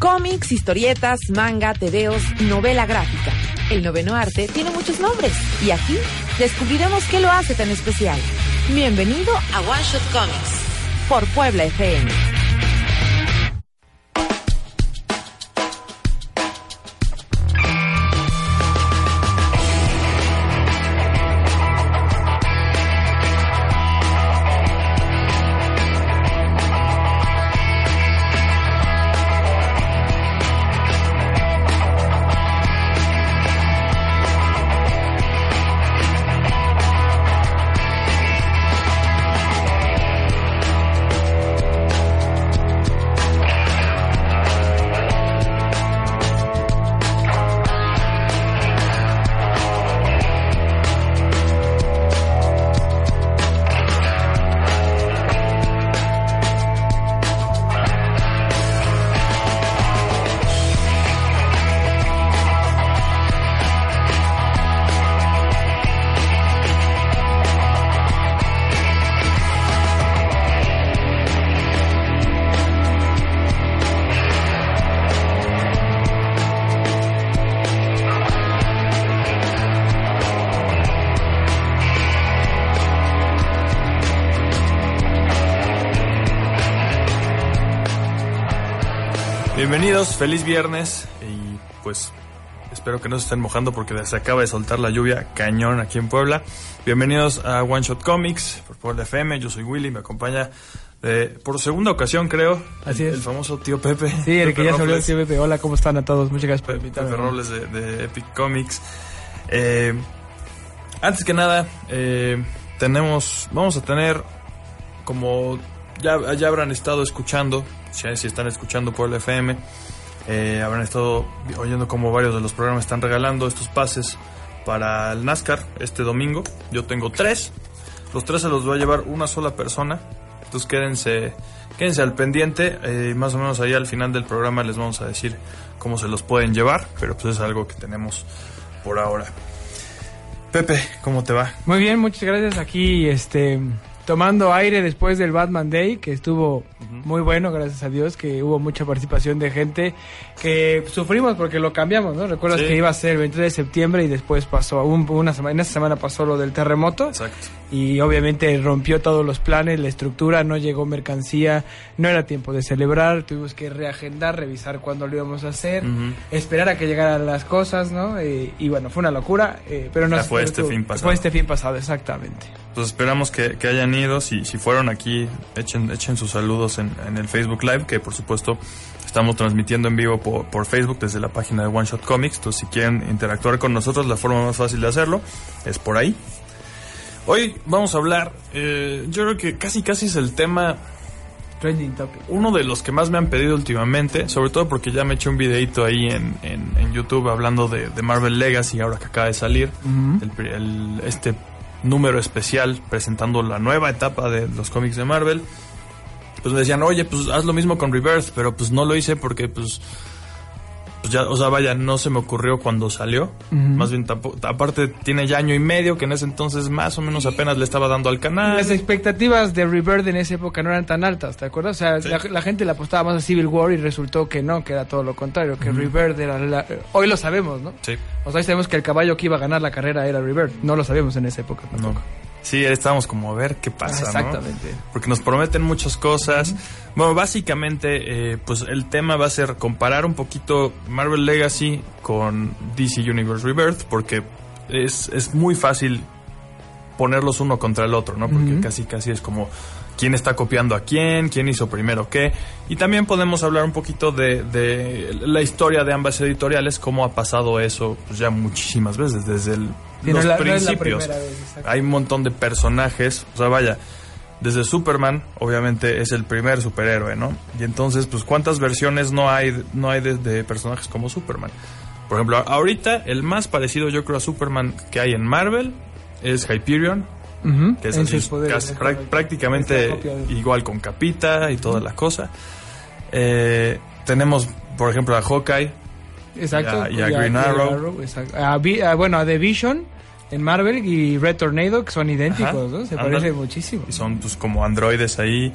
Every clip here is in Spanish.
Cómics, historietas, manga, tebeos, novela gráfica. El noveno arte tiene muchos nombres y aquí descubriremos qué lo hace tan especial. Bienvenido a One Shot Comics por Puebla FM. Bienvenidos, feliz viernes y pues espero que no se estén mojando porque se acaba de soltar la lluvia cañón aquí en Puebla. Bienvenidos a One Shot Comics por Puebla FM, yo soy Willy, me acompaña por segunda ocasión creo, Así el, es. el famoso tío Pepe. Sí, el Pepe que ya se Robles, tío Pepe. Hola, ¿cómo están a todos? Muchas gracias por invitarme. Pepe Robles de, de Epic Comics. Eh, antes que nada, eh, tenemos, vamos a tener como ya, ya habrán estado escuchando, si, están escuchando por el FM, eh, habrán estado oyendo como varios de los programas están regalando estos pases para el NASCAR este domingo. Yo tengo tres, los tres se los va a llevar una sola persona, entonces quédense, quédense al pendiente, eh, más o menos ahí al final del programa les vamos a decir cómo se los pueden llevar, pero pues es algo que tenemos por ahora. Pepe, ¿cómo te va? Muy bien, muchas gracias. Aquí, este, tomando aire después del Batman Day, que estuvo muy bueno, gracias a Dios, que hubo mucha participación de gente que sufrimos porque lo cambiamos, ¿no? Recuerdas Sí. que iba a ser el 23 de septiembre y después pasó, un- una semana, en esa semana pasó lo del terremoto. Exacto. y obviamente rompió todos los planes, la estructura, no llegó mercancía, no era tiempo de celebrar, tuvimos que reagendar, revisar cuándo lo íbamos a hacer, esperar a que llegaran las cosas, ¿no? Eh, y bueno, fue una locura, eh, pero no Ya fue este fin pasado. Fue este fin pasado, exactamente. Pues esperamos que, que hayan ido. Si, si fueron aquí, echen, echen sus saludos en, en el Facebook Live, que por supuesto estamos transmitiendo en vivo por, por Facebook desde la página de One Shot Comics. Entonces, si quieren interactuar con nosotros, la forma más fácil de hacerlo es por ahí. Hoy vamos a hablar, eh, yo creo que casi casi es el tema, Trending topic. uno de los que más me han pedido últimamente, sobre todo porque ya me eché un videito ahí en, en, en YouTube hablando de, de Marvel Legacy, ahora que acaba de salir el el- este número especial presentando la nueva etapa de los cómics de Marvel. Pues me decían, oye, pues haz lo mismo con Rebirth, pero pues no lo hice porque pues, pues ya, o sea, vaya, no se me ocurrió cuando salió. Más bien, aparte tiene ya año y medio que en ese entonces más o menos apenas le estaba dando al canal. Las expectativas de Rebirth en esa época no eran tan altas, ¿te acuerdas? O sea, Sí. la, la gente le apostaba más a Civil War y resultó que no, que era todo lo contrario, que Rebirth era la... Hoy lo sabemos, ¿no? Sí, O sea, hoy sabemos que el caballo que iba a ganar la carrera era Rebirth. No lo sabíamos en esa época no. Sí, estábamos como a ver qué pasa, Ah, ¿no? exactamente. porque nos prometen muchas cosas. Bueno, básicamente, eh, pues el tema va a ser comparar un poquito Marvel Legacy con DC Universe Rebirth, porque es, es muy fácil ponerlos uno contra el otro, ¿no? Porque casi casi es como quién está copiando a quién, quién hizo primero qué. Y también podemos hablar un poquito de, de la historia de ambas editoriales, cómo ha pasado eso pues ya muchísimas veces, desde el, Sí, los no no principios. vez. Hay un montón de personajes, o sea, vaya, desde Superman, obviamente es el primer superhéroe, ¿no? Y entonces, pues, ¿cuántas versiones no hay, no hay de, de personajes como Superman? Por ejemplo, ahorita el más parecido yo creo a Superman que hay en Marvel es Hyperion, que es así, poderes, casi- es prácticamente Es igual con Capita y toda la cosa. Eh, tenemos, por ejemplo, a Hawkeye, Exacto. y a- y a Green Arrow. exacto. A Vi- a- bueno, a The Vision en Marvel y Red Tornado, que son idénticos, ¿no? Se parecen muchísimo. y son pues como androides ahí.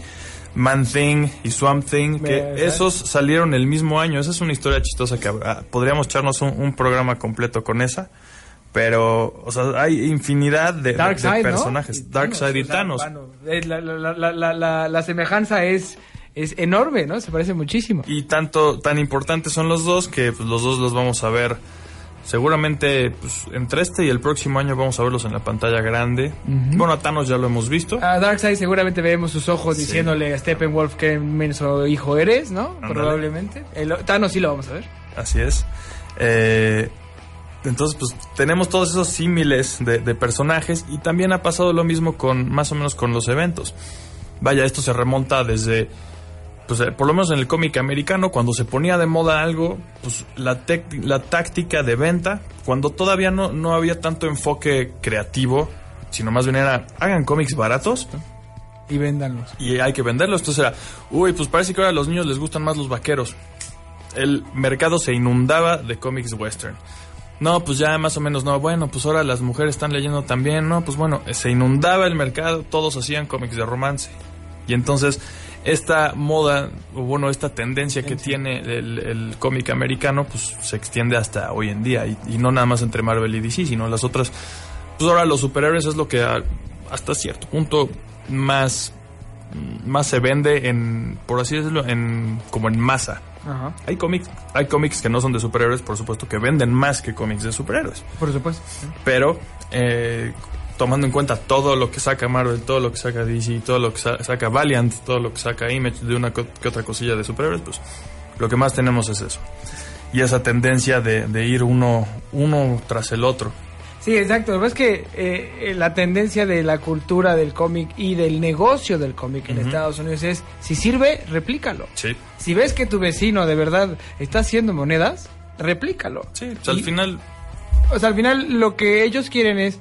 Man Thing y Swamp Thing, que esos salieron el mismo año. Esa es una historia chistosa que ah, podríamos echarnos un, un programa completo con esa. Pero, o sea, hay infinidad de, de- de Darkseid, ¿no? personajes. Darkseid y Thanos. eh, la, la- la- la- la- la semejanza es, es enorme, ¿no? Se parece muchísimo. Y tanto, tan importantes son los dos que pues, los dos los vamos a ver. Seguramente pues, entre este y el próximo año vamos a verlos en la pantalla grande. Bueno, a Thanos ya lo hemos visto. A Darkseid seguramente veremos sus ojos Sí. diciéndole a Steppenwolf qué inmenso hijo eres, ¿no? Probablemente. El, Thanos sí lo vamos a ver. Así es. Eh, entonces, pues tenemos todos esos símiles de, de personajes y también ha pasado lo mismo con más o menos con los eventos. Vaya, esto se remonta desde, pues eh, por lo menos en el cómic americano, cuando se ponía de moda algo, pues la, tec- la táctica de venta, cuando todavía no, no había tanto enfoque creativo, sino más bien era, hagan cómics baratos Y véndanlos. y hay que venderlos. Entonces era, uy, pues parece que ahora a los niños les gustan más los vaqueros. El mercado se inundaba de cómics western. No, pues ya más o menos no. Bueno, pues ahora las mujeres están leyendo también. No, pues bueno, se inundaba el mercado, todos hacían cómics de romance. Y entonces esta moda, o bueno, esta tendencia que tiene el, el cómic americano, pues se extiende hasta hoy en día. Y, y no nada más entre Marvel y DC, sino las otras. Pues ahora los superhéroes es lo que a- hasta cierto punto más más se vende en, por así decirlo, en como en masa. Ajá. Hay cómics, hay cómics que no son de superhéroes, por supuesto, que venden más que cómics de superhéroes. Por supuesto. Pero eh, tomando en cuenta todo lo que saca Marvel, todo lo que saca DC, todo lo que sa- saca Valiant, todo lo que saca Image de una que otra cosilla de superhéroes, pues lo que más tenemos es eso. Y esa tendencia de, de ir uno, uno tras el otro. Sí, exacto. Lo que es que eh, eh, la tendencia de la cultura del cómic y del negocio del cómic en. Estados Unidos es, si sirve, replícalo. Sí. Si ves que tu vecino de verdad está haciendo monedas, replícalo. Sí, pues, al Y- final O sea, al final lo que ellos quieren es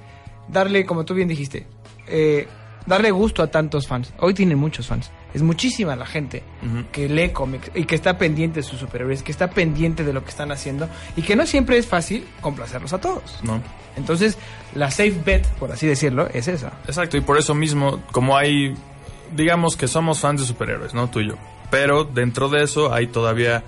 darle, como tú bien dijiste, eh, darle gusto a tantos fans. Hoy tienen muchos fans. Es muchísima la gente que lee cómics y que está pendiente de sus superhéroes, que está pendiente de lo que están haciendo y que no siempre es fácil complacerlos a todos. no. Entonces, la safe bet, por así decirlo, es esa. Exacto, y por eso mismo, como hay, digamos que somos fans de superhéroes, ¿no? Tú y yo. Pero dentro de eso hay todavía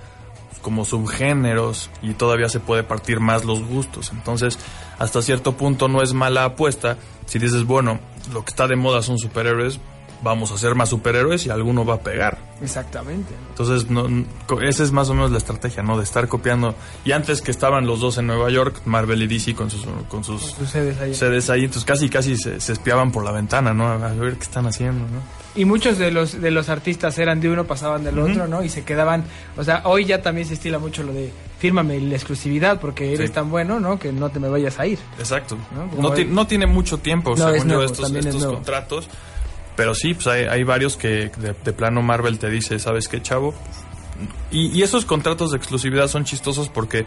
como subgéneros y todavía se puede partir más los gustos. Entonces, hasta cierto punto no es mala apuesta si dices, bueno, lo que está de moda son superhéroes, vamos a hacer más superhéroes y alguno va a pegar. Exactamente. Entonces, no, esa es más o menos la estrategia, ¿no? De estar copiando. Y antes que estaban los dos en Nueva York, Marvel y DC con sus, con sus ahí. sedes ahí, entonces casi casi se, se espiaban por la ventana, ¿no? A ver qué están haciendo, ¿no? Y muchos de los de los artistas eran de uno, pasaban del otro, ¿no? Y se quedaban, o sea, hoy ya también se estila mucho lo de fírmame la exclusividad porque eres Sí. tan bueno, ¿no? Que no te me vayas a ir. Exacto. ¿No? No, el- no tiene mucho tiempo, No, es según yo, estos, es estos contratos. Pero sí, pues hay, hay varios que de, de plano Marvel te dice, ¿sabes qué, chavo? Y, y esos contratos de exclusividad son chistosos porque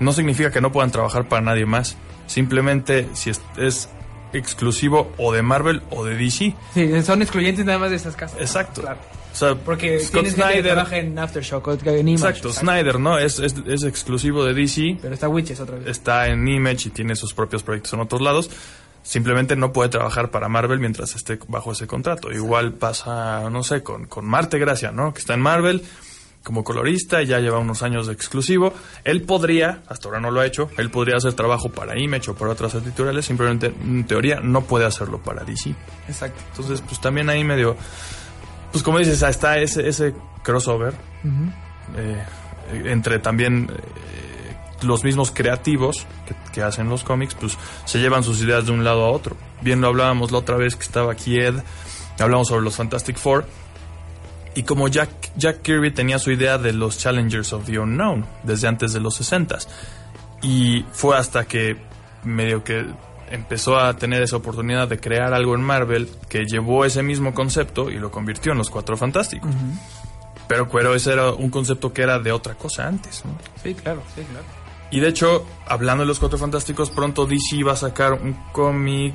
no significa que no puedan trabajar para nadie más. Simplemente si es, es exclusivo o de Marvel o de DC. Sí, son excluyentes nada más de esas casas. Exacto. Claro. O sea, Porque Scott tienes gente que Snyder. trabaja en Aftershock o en Image. Exacto, Snyder, ¿no? Es, es, es exclusivo de DC. Pero está Witches otra vez. está en Image y tiene sus propios proyectos en otros lados. Simplemente no puede trabajar para Marvel mientras esté bajo ese contrato. Igual pasa, no sé, con, con Marte Gracia, ¿no? Que está en Marvel como colorista, ya lleva unos años de exclusivo. Él podría, hasta ahora no lo ha hecho, él podría hacer trabajo para Image o para otras editoriales, simplemente en teoría no puede hacerlo para DC. Exacto. Entonces, pues también ahí medio, pues como dices, está ese, ese crossover eh, entre también eh, los mismos creativos que, que hacen los cómics, pues se llevan sus ideas de un lado a otro. Bien lo hablábamos la otra vez que estaba aquí Ed, hablamos sobre los Fantastic Four. Y como Jack, Jack Kirby tenía su idea de los Challengers of the Unknown desde antes de los 60 y fue hasta que medio que empezó a tener esa oportunidad de crear algo en Marvel que llevó ese mismo concepto y lo convirtió en los Cuatro Fantásticos. Pero, pero ese era un concepto que era de otra cosa antes, ¿no? Sí, claro, sí, claro. Y de hecho, hablando de los Cuatro Fantásticos, pronto DC va a sacar un cómic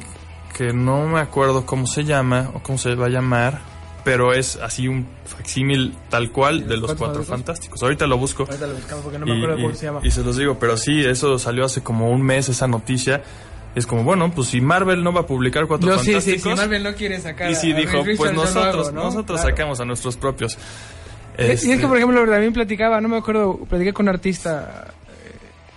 que no me acuerdo cómo se llama o cómo se va a llamar, pero es así un facsímil tal cual de los Cuatro Cuatro Fantásticos? Fantásticos. Ahorita lo busco. Ahorita lo buscamos porque no me Y, acuerdo y- cómo se llama. y se los digo, pero sí, eso salió hace como un mes esa noticia. Es como, bueno, pues si Marvel no va a publicar Cuatro Yo sí, sí, Fantásticos... si Marvel no quiere sacar y si a dijo, pues nosotros, hago, ¿no? nosotros Claro. sacamos a nuestros propios. Y es que, Este, por ejemplo, también platicaba, no me acuerdo, platiqué con un artista, eh,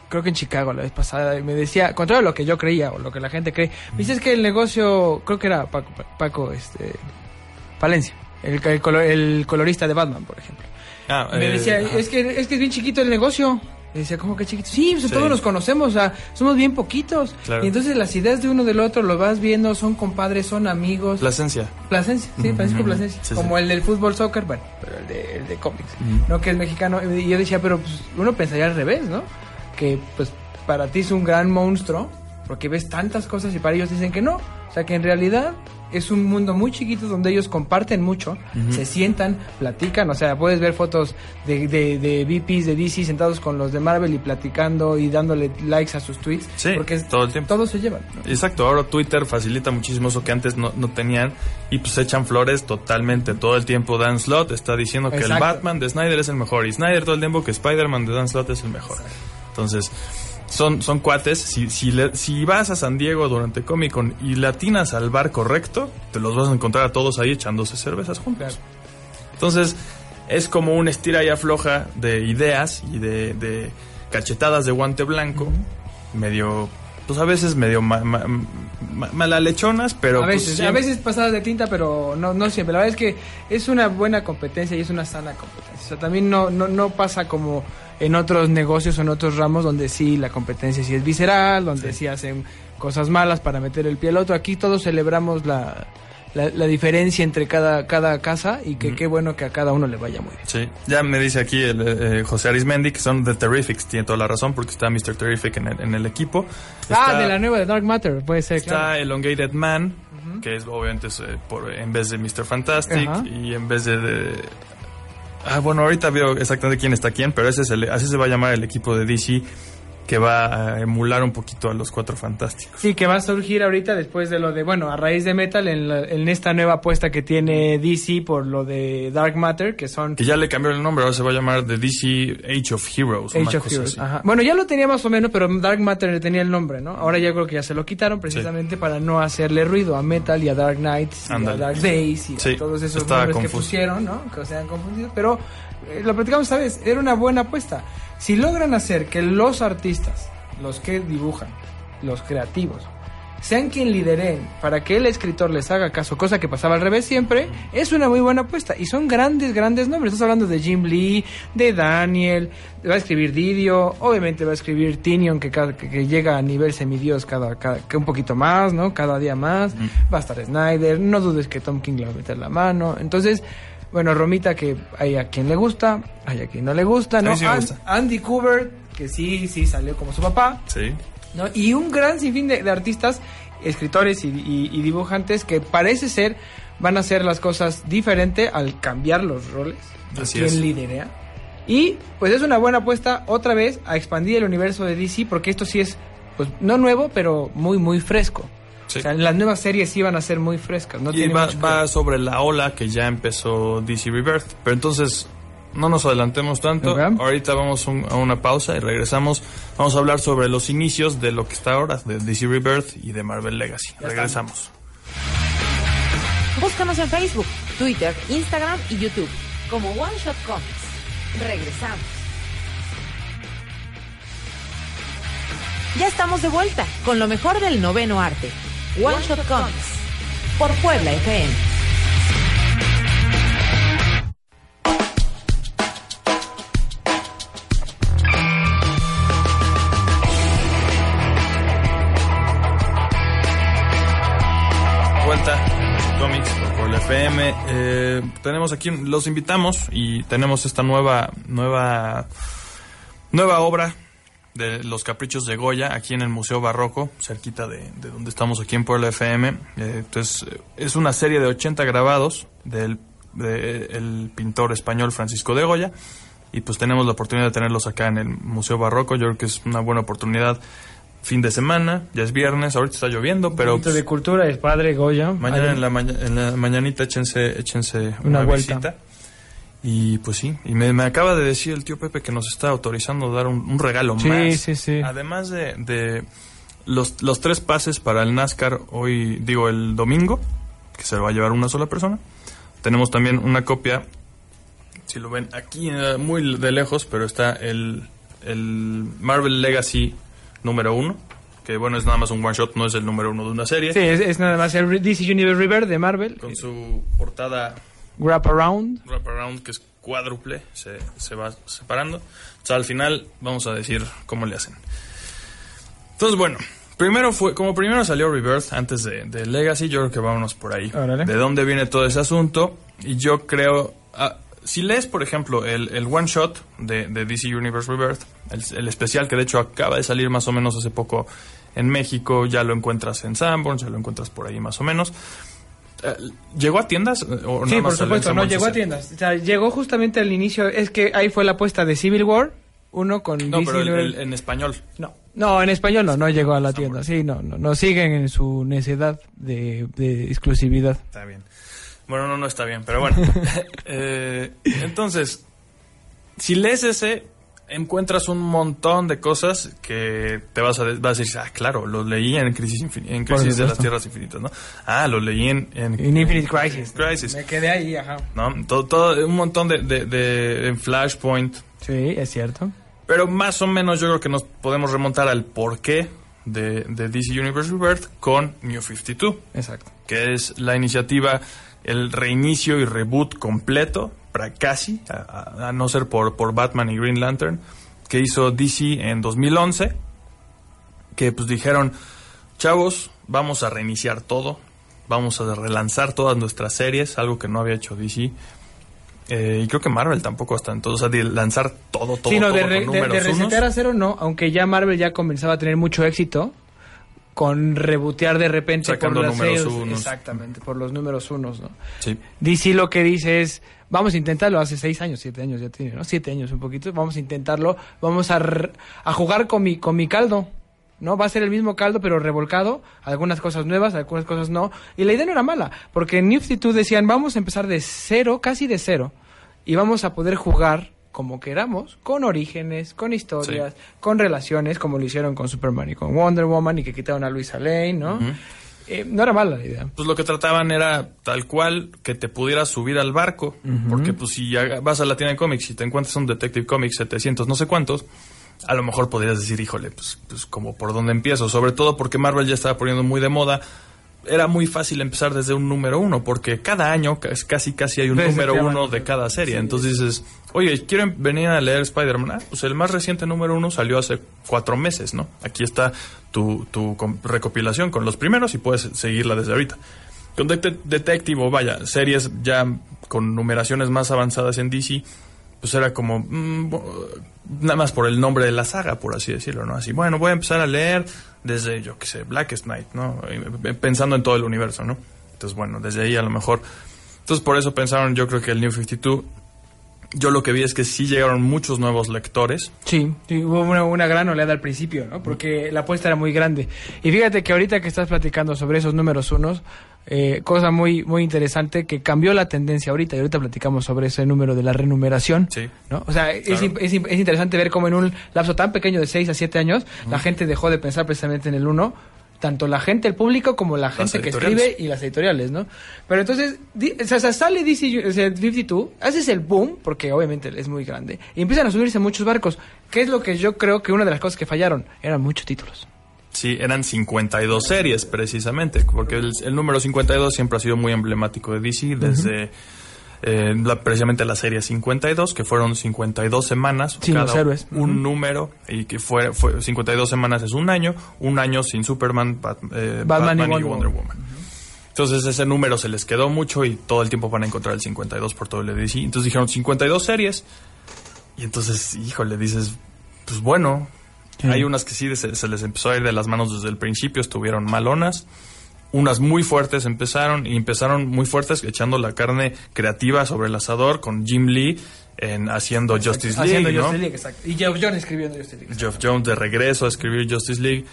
creo que en Chicago la vez pasada, y me decía, contrario a lo que yo creía o lo que la gente cree, me dice es que el negocio, creo que era Paco, Paco este, Palencia, el, el colo- el colorista de Batman, por ejemplo. ah, Me eh, decía, es que, es que es bien chiquito el negocio. Y decía, ¿cómo que chiquito? Sí, pues Sí. todos nos conocemos, o sea, somos bien poquitos. Claro. Y entonces las ideas de uno del otro lo vas viendo, son compadres, son amigos. Plasencia. Plasencia, sí, Francisco Ujú. Plasencia. Sí, sí. Como el del fútbol soccer, bueno, pero el de, el de cómics. ¿no? Que es mexicano. Y yo decía, pero pues, uno pensaría al revés, ¿no? Que pues para ti es un gran monstruo, porque ves tantas cosas y para ellos dicen que no. Sea, que en realidad es un mundo muy chiquito donde ellos comparten mucho, se sientan, platican, o sea, puedes ver fotos de, de, de VPs de DC sentados con los de Marvel y platicando y dándole likes a sus tweets. Sí, porque todo el tiempo. Todos se llevan. ¿no? Exacto, ahora Twitter facilita muchísimo eso que antes no, no tenían y pues echan flores totalmente todo el tiempo. Dan Slott está diciendo que el. Batman de Snyder es el mejor y Snyder todo el tiempo que Spider-Man de Dan Slott es el mejor. Entonces, son, son cuates. Si, si, le- si vas a San Diego durante Comic Con y latinas al bar correcto, te los vas a encontrar a todos ahí echándose cervezas juntos. Entonces, es como una estira y afloja de ideas y de, de cachetadas de guante blanco, medio, pues a veces medio ma- ma- ma- malalechonas, pero a pues, veces, a veces pasadas de tinta, pero no, no siempre. La verdad es que es una buena competencia y es una sana competencia. O sea, también no, no, no pasa como en otros negocios en otros ramos donde sí la competencia sí es visceral, donde sí, hacen cosas malas para meter el pie al otro. Aquí todos celebramos la, la, la diferencia entre cada, cada casa y que qué bueno que a cada uno le vaya muy bien. Sí, ya me dice aquí el, eh, José Arismendi que son The Terrifics, tiene toda la razón porque está Mr. Terrific en el, en el equipo. ah, de la nueva de Dark Matter, puede ser, Está claro. Elongated Man, que es obviamente es, eh, por, en vez de Mr. Fantastic y en vez de, de- Ah, bueno, ahorita veo exactamente quién está quién, pero ese es el- así se va a llamar el equipo de DC que va a emular un poquito a los Cuatro Fantásticos. Sí, que va a surgir ahorita después de lo de, bueno, a raíz de Metal, en, la- en esta nueva apuesta que tiene DC por lo de Dark Matter, que son Que ya le cambiaron el nombre, ahora se va a llamar The DC Age of Heroes. una Age of cosa Heroes. así. Ajá. Bueno, ya lo tenía más o menos, pero Dark Matter le tenía el nombre, ¿no? Ahora ya creo que ya se lo quitaron precisamente para no hacerle ruido a Metal y a Dark Knights y a Dark Days y Sí, a todos esos estaba nombres que pusieron, ¿no? Que se han confundido. Pero eh, lo platicamos, ¿sabes? Era una buena apuesta. Si logran hacer que los artistas, los que dibujan, los creativos, sean quien lideren para que el escritor les haga caso, cosa que pasaba al revés siempre, es una muy buena apuesta. Y son grandes, grandes nombres. Estás hablando de Jim Lee, de Daniel, va a escribir Didio, obviamente va a escribir Tinion, que, cada- que, que llega a nivel semidios cada, cada, que un poquito más, ¿no? Cada día más. Va a estar Snyder, no dudes que Tom King le va a meter la mano. Entonces, bueno, Romita, que hay a quien le gusta, hay a quien no le gusta, ¿no? Sí gusta. Andy Kubert, que sí, sí salió como su papá. Sí. ¿no? Y un gran sinfín de, de artistas, escritores y, y- y dibujantes que parece ser van a hacer las cosas diferente al cambiar los roles Así quien es. liderea. Y pues es una buena apuesta otra vez a expandir el universo de DC porque esto sí es pues no nuevo, pero muy muy fresco. Sí. O sea, las nuevas series van a ser muy frescas, no y tiene va, mucho sobre la ola que ya empezó DC Rebirth. Pero entonces, no nos adelantemos tanto. Ahorita vamos un- a una pausa y regresamos. Vamos a hablar sobre los inicios de lo que está ahora, de DC Rebirth y de Marvel Legacy. regresamos. Búscanos en Facebook, Twitter, Instagram y YouTube como One Shot Comics. Regresamos. Ya estamos de vuelta con lo mejor del noveno arte. One Shot Comics por Puebla FM. Vuelta, por el FM. Eh, tenemos aquí, los invitamos y tenemos esta nueva, nueva, nueva obra de Los Caprichos de Goya aquí en el Museo Barroco, cerquita de, de donde estamos aquí en Puebla FM. Eh, entonces, eh, es una serie de 80 grabados del de el pintor español Francisco de Goya. Y pues tenemos la oportunidad de tenerlos acá en el Museo Barroco. Yo creo que es una buena oportunidad. Fin de semana, ya es viernes, ahorita está lloviendo, pero de cultura el padre Goya. Mañana en la, maña- en la mañanita échense, échense Una una, vuelta. visita. Y pues sí, y me, me acaba de decir el tío Pepe que nos está autorizando a dar un, un regalo Sí, más. sí, sí. Además de, de los, los tres pases para el NASCAR hoy, digo, el domingo, que se lo va a llevar una sola persona. Tenemos también una copia, si lo ven aquí eh, muy de lejos, pero está el, el Marvel Legacy número uno, que bueno, es nada más un one shot, no es el número uno de una serie. Sí, es, es nada más el DC Universe River de Marvel. Con su portada Wrap Around. wraparound que es cuádruple, se, se va separando. O sea, al final vamos a decir cómo le hacen. Entonces, bueno, primero fue, como primero salió Rebirth antes de, de Legacy, yo creo que vámonos por ahí. Órale. De dónde viene todo ese asunto. Y yo creo, ah, si lees, por ejemplo, el, el one shot de, de DC Universe Rebirth, el, el especial que de hecho acaba de salir más o menos hace poco en México, ya lo encuentras en Sanborns, ya lo encuentras por ahí más o menos. Eh, ¿Llegó a tiendas? ¿O Sí, por supuesto, no llegó a tiendas. O sea, llegó justamente al inicio. Es que ahí fue la apuesta de Civil War, uno con No, DC pero el- Universe- el- en español. No, no, en español no, no llegó a la tienda. Sí, no, no, no siguen en su necedad de, de exclusividad. Está bien. Bueno, no, no está bien, pero bueno. Eh, entonces, si lees ese, encuentras un montón de cosas que te vas a, de- vas a decir, ah, claro, lo leí en Crisis, Infin- en crisis de las. Tierras Infinitas, ¿no? Ah, lo leí en... En, En Infinite Crisis. Crisis. Me quedé ahí, ajá. ¿no? Todo, todo, un montón de, de, de- en Flashpoint. Sí, es cierto. Pero más o menos yo creo que nos podemos remontar al porqué de, de DC Universe Rebirth con New 52 Exacto. que es la iniciativa, el reinicio y reboot completo, casi, a, a- a no ser por, por Batman y Green Lantern, que hizo DC en 2011, que pues dijeron, chavos, vamos a reiniciar todo, vamos a relanzar todas nuestras series, algo que no había hecho DC. Eh, y creo que Marvel tampoco hasta entonces, o sea, de lanzar todo, todo, sí, no, todo de, re- de- unos. resetear a cero no, aunque ya Marvel ya comenzaba a tener mucho éxito con rebotear de repente Sacando por las números unos. Exactamente, por los números unos, ¿no? Sí. DC lo que dice es, vamos a intentarlo, hace seis años, siete años ya tiene, ¿no? Siete años un poquito, vamos a intentarlo, vamos a, a jugar con mi, con mi caldo, ¿no? Va a ser el mismo caldo pero revolcado, algunas cosas nuevas, algunas cosas no, y la idea no era mala, porque en 52 decían, vamos a empezar de cero, casi de cero, y vamos a poder jugar como queramos, con orígenes, con historias, con relaciones, como lo hicieron con Superman y con Wonder Woman, y que quitaron a Luisa Lane, ¿no? Eh, no era mala la idea. pues lo que trataban era tal cual que te pudieras subir al barco, porque pues si ya vas a la tienda de cómics y te encuentras un Detective Comics 700 no sé cuántos, a lo mejor podrías decir, híjole, pues, pues como por dónde empiezo, sobre todo porque Marvel ya estaba poniendo muy de moda. Era muy fácil empezar desde un número uno, porque cada año ca- casi casi hay un número uno de cada serie. Entonces dices, oye, ¿quieren venir a leer Spider-Man? Ah, pues el más reciente número uno salió hace cuatro meses, ¿no? Aquí está tu, tu recopilación con los primeros y puedes seguirla desde ahorita. Con Det- Detective, o vaya, series ya con numeraciones más avanzadas en DC, pues era como, mm, bo- nada más por el nombre de la saga, por así decirlo, ¿no? Así, bueno, voy a empezar a leer desde, yo qué sé, Blackest Night, ¿no? Eh, Pensando en todo el universo, ¿no? Entonces, bueno, desde ahí a lo mejor... Entonces, por eso pensaron, yo creo que el New 52, yo lo que vi es que sí llegaron muchos nuevos lectores, Sí, sí, hubo una, una gran oleada al principio, ¿no? Porque la apuesta era muy grande. Y fíjate que ahorita que estás platicando sobre esos números unos, eh, cosa muy muy interesante que cambió la tendencia ahorita, y ahorita platicamos sobre ese número de la renumeración, Sí. ¿no? O sea, es, Claro. es, interesante ver cómo en un lapso tan pequeño de 6 a 7 años, la gente dejó de pensar precisamente en el uno, tanto la gente, el público, como la gente que escribe y las editoriales, ¿no? Pero entonces, di- o sea, o sea, sale DC o sea, 52, haces el boom, porque obviamente es muy grande, y empiezan a subirse muchos barcos. ¿Qué es lo que yo creo que una de las cosas que fallaron? Eran muchos títulos. Sí, eran 52 series precisamente, porque el, el número 52 siempre ha sido muy emblemático de DC desde eh, la- precisamente la serie 52, que fueron 52 semanas, Sin los héroes. un número, y que fue, fue 52 semanas es un año, un año sin Superman, Bat- eh, Batman y Wonder Woman. Entonces ese número se les quedó mucho y todo el tiempo van a encontrar el 52 por todo el DC. Entonces dijeron 52 series. Y entonces, híjole, dices, pues bueno, Sí. hay unas que sí se, se les empezó a ir de las manos desde el principio, estuvieron malonas. Unas muy fuertes empezaron y empezaron muy fuertes echando la carne creativa sobre el asador con Jim Lee en haciendo Justice League, Haciendo ¿no? Justice League, exacto. Y Jeff Jones escribiendo Justice League. Jeff Jones de regreso a escribir Justice League.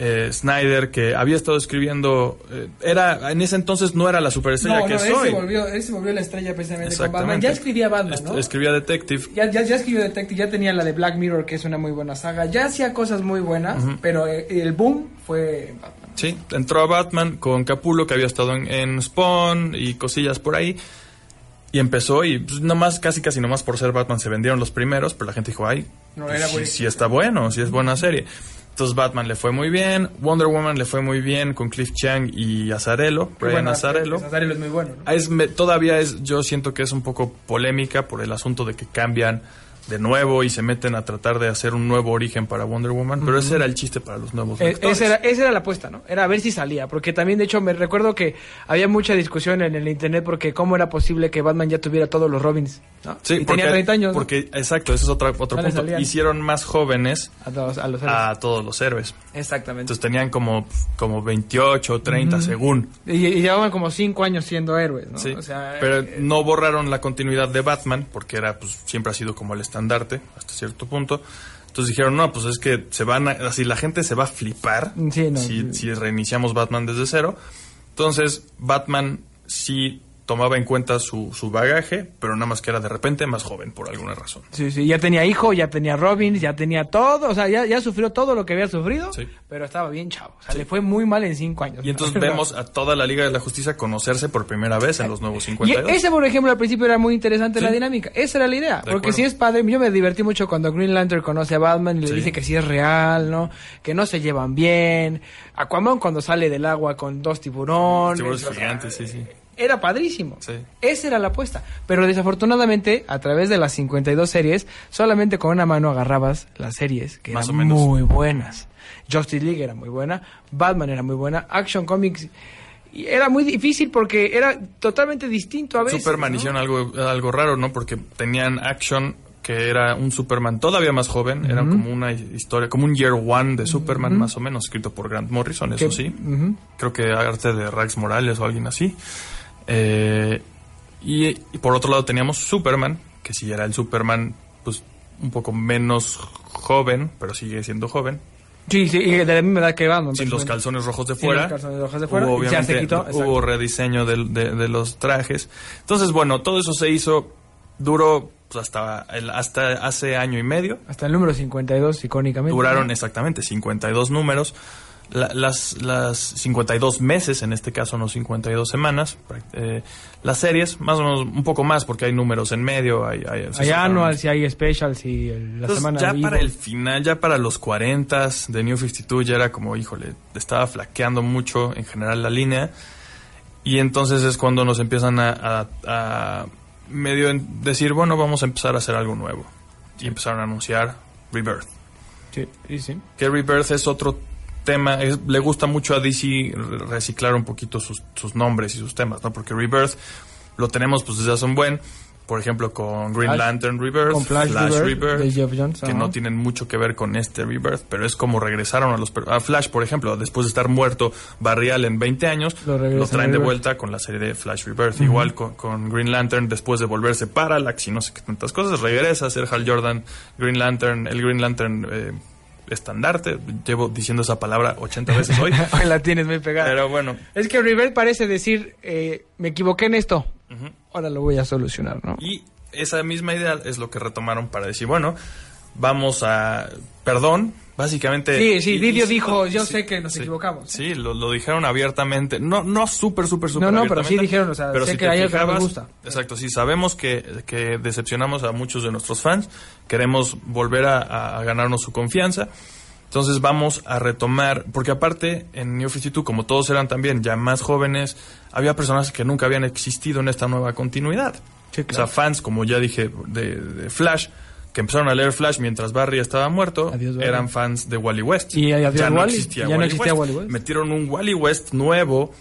eh, Snyder, que había estado escribiendo, eh, era en ese entonces no era la superestrella No, que no, es él hoy. se, volvió, él se volvió la estrella precisamente con Batman. Ya escribía Batman, Est- ¿no? Escribía Detective. Ya, ya, ya escribió Detective, ya tenía la de Black Mirror, que es una muy buena saga. Ya hacía cosas muy buenas, pero eh, el boom fue Batman. Sí, entró a Batman con Capullo, que había estado en, en Spawn y cosillas por ahí. Y empezó y pues, nomás, casi casi nomás por ser Batman se vendieron los primeros, pero la gente dijo, ay, No, pues, sí, sí está bueno, sí es buena serie. Entonces Batman le fue muy bien, Wonder Woman le fue muy bien con Cliff Chang y Azarello, Brian bueno, Azarello. Azarello es muy bueno, ¿no? Ah, Es, me- todavía es, yo siento que es un poco polémica por el asunto de que cambian de nuevo y se meten a tratar de hacer un nuevo origen para Wonder Woman, pero ese era el chiste para los nuevos lectores. esa, era, esa era la apuesta, ¿no? Era a ver si salía, porque también, de hecho, me recuerdo que había mucha discusión en el internet porque cómo era posible que Batman ya tuviera todos los Robins, ¿no? Sí, y porque, tenía 30 años. Porque, exacto, ese es otro, otro punto. salían. Hicieron más jóvenes A, todos, a los héroes. a todos los héroes. Exactamente. Entonces tenían como, como 28 o 30 según. y, y llevaban como 5 años siendo héroes, ¿no? Sí. O sea, Pero eh, no borraron la continuidad de Batman porque era pues siempre ha sido como el estandarte hasta cierto punto. Entonces dijeron, no, pues es que se van a, así la gente se va a flipar Sí, no. si, si reiniciamos Batman desde cero. Entonces Batman sí tomaba en cuenta su, su bagaje, pero nada más que era de repente más joven por alguna razón. Sí, sí, ya tenía hijo, ya tenía Robin, ya tenía todo, o sea, ya, ya sufrió todo lo que había sufrido, Sí. pero estaba bien chavo, o sea, le fue muy mal en cinco años. Y entonces vemos a toda la Liga de la Justicia conocerse por primera vez en los nuevos Y 52. ese, por ejemplo, al principio era muy interesante Sí. la dinámica. Esa era la idea. De porque si es padre, yo me divertí mucho cuando Green Lantern conoce a Batman y le dice que sí es real, ¿no? Que no se llevan bien. Aquaman cuando sale del agua con dos tiburones. Tiburones o sea, gigantes, sí, sí. Era padrísimo. Sí. Esa era la apuesta. Pero desafortunadamente, a través de las 52 series, solamente con una mano agarrabas las series, que Más eran o menos. muy buenas. Justice League era muy buena, Batman era muy buena, Action Comics y era muy difícil porque era totalmente distinto a veces. Superman ¿no? hicieron algo, algo raro, ¿no? Porque tenían Action, que era un Superman todavía más joven, era como una historia, como un Year One de Superman, más o menos, escrito por Grant Morrison, eso sí. Creo que arte de Rax Morales o alguien así. Eh, y, y por otro lado teníamos Superman, que sí era el Superman, pues un poco menos joven, pero sigue siendo joven. Sí, sí, y de la misma edad que Batman. Sin los calzones rojos de Sin fuera. los calzones rojos de fuera, Hubo, y ya se obviamente, quitó, exacto. hubo rediseño de, de los trajes. Entonces, bueno, todo eso se hizo, duró pues, hasta, el, hasta hace año y medio. Hasta el número 52, icónicamente. Duraron exactamente 52 números. La- las, las 52 meses, en este caso no 52 semanas. Eh, las series, más o menos un poco más, porque hay números en medio. Hay, hay, Hay annuals y hay specials y el- la entonces, semana ya para el final, ya para los 40 de New 52 ya era como, híjole, estaba flaqueando mucho en general la línea. Y entonces es cuando nos empiezan a, a- a medio decir, bueno, vamos a empezar a hacer algo nuevo. Y empezaron a anunciar Rebirth. Sí, sí. Que Rebirth es otro tema, es- le gusta mucho a DC re- reciclar un poquito sus, sus nombres y sus temas, ¿no? Porque Rebirth lo tenemos pues desde hace un buen, por ejemplo con Green Flash. Lantern Rebirth, Con Flash Rebirth, que no tienen mucho que ver con este Rebirth, pero es como regresaron a los a Flash, por ejemplo, después de estar muerto Barrial en 20 años, Lo traen de vuelta con la serie de Flash Rebirth, igual con, con Green Lantern después de volverse Parallax y no sé qué tantas cosas, regresa a ser Hal Jordan, Green Lantern, el Green Lantern eh, estandarte, llevo diciendo esa palabra 80 veces hoy, Hoy la tienes muy pegada. pero bueno, Es que River parece decir, eh, me equivoqué en esto, ahora lo voy a solucionar, ¿no? Y esa misma idea es lo que retomaron para decir, bueno, vamos a... Perdón, básicamente... Sí, sí, Didio dijo, yo sí, sé que nos sí, equivocamos. Sí, lo, lo dijeron abiertamente. No, no súper, súper, súper No, no, pero sí dijeron, o sea, sé si que hay algo que gusta. Exacto, sí, sabemos que, que decepcionamos a muchos de nuestros fans. Queremos volver a, a ganarnos su confianza. Entonces vamos a retomar, porque aparte en New 52, como todos eran también ya más jóvenes, había personajes que nunca habían existido en esta nueva continuidad. Sí, O sea, fans, como ya dije, de, de Flash, que empezaron a leer Flash mientras Barry estaba muerto, Adiós, Barry. eran fans de Wally West. Y adiós, ya no Wally. existía, Ya no Wally, existía West. Wally West. Metieron un Wally West nuevo,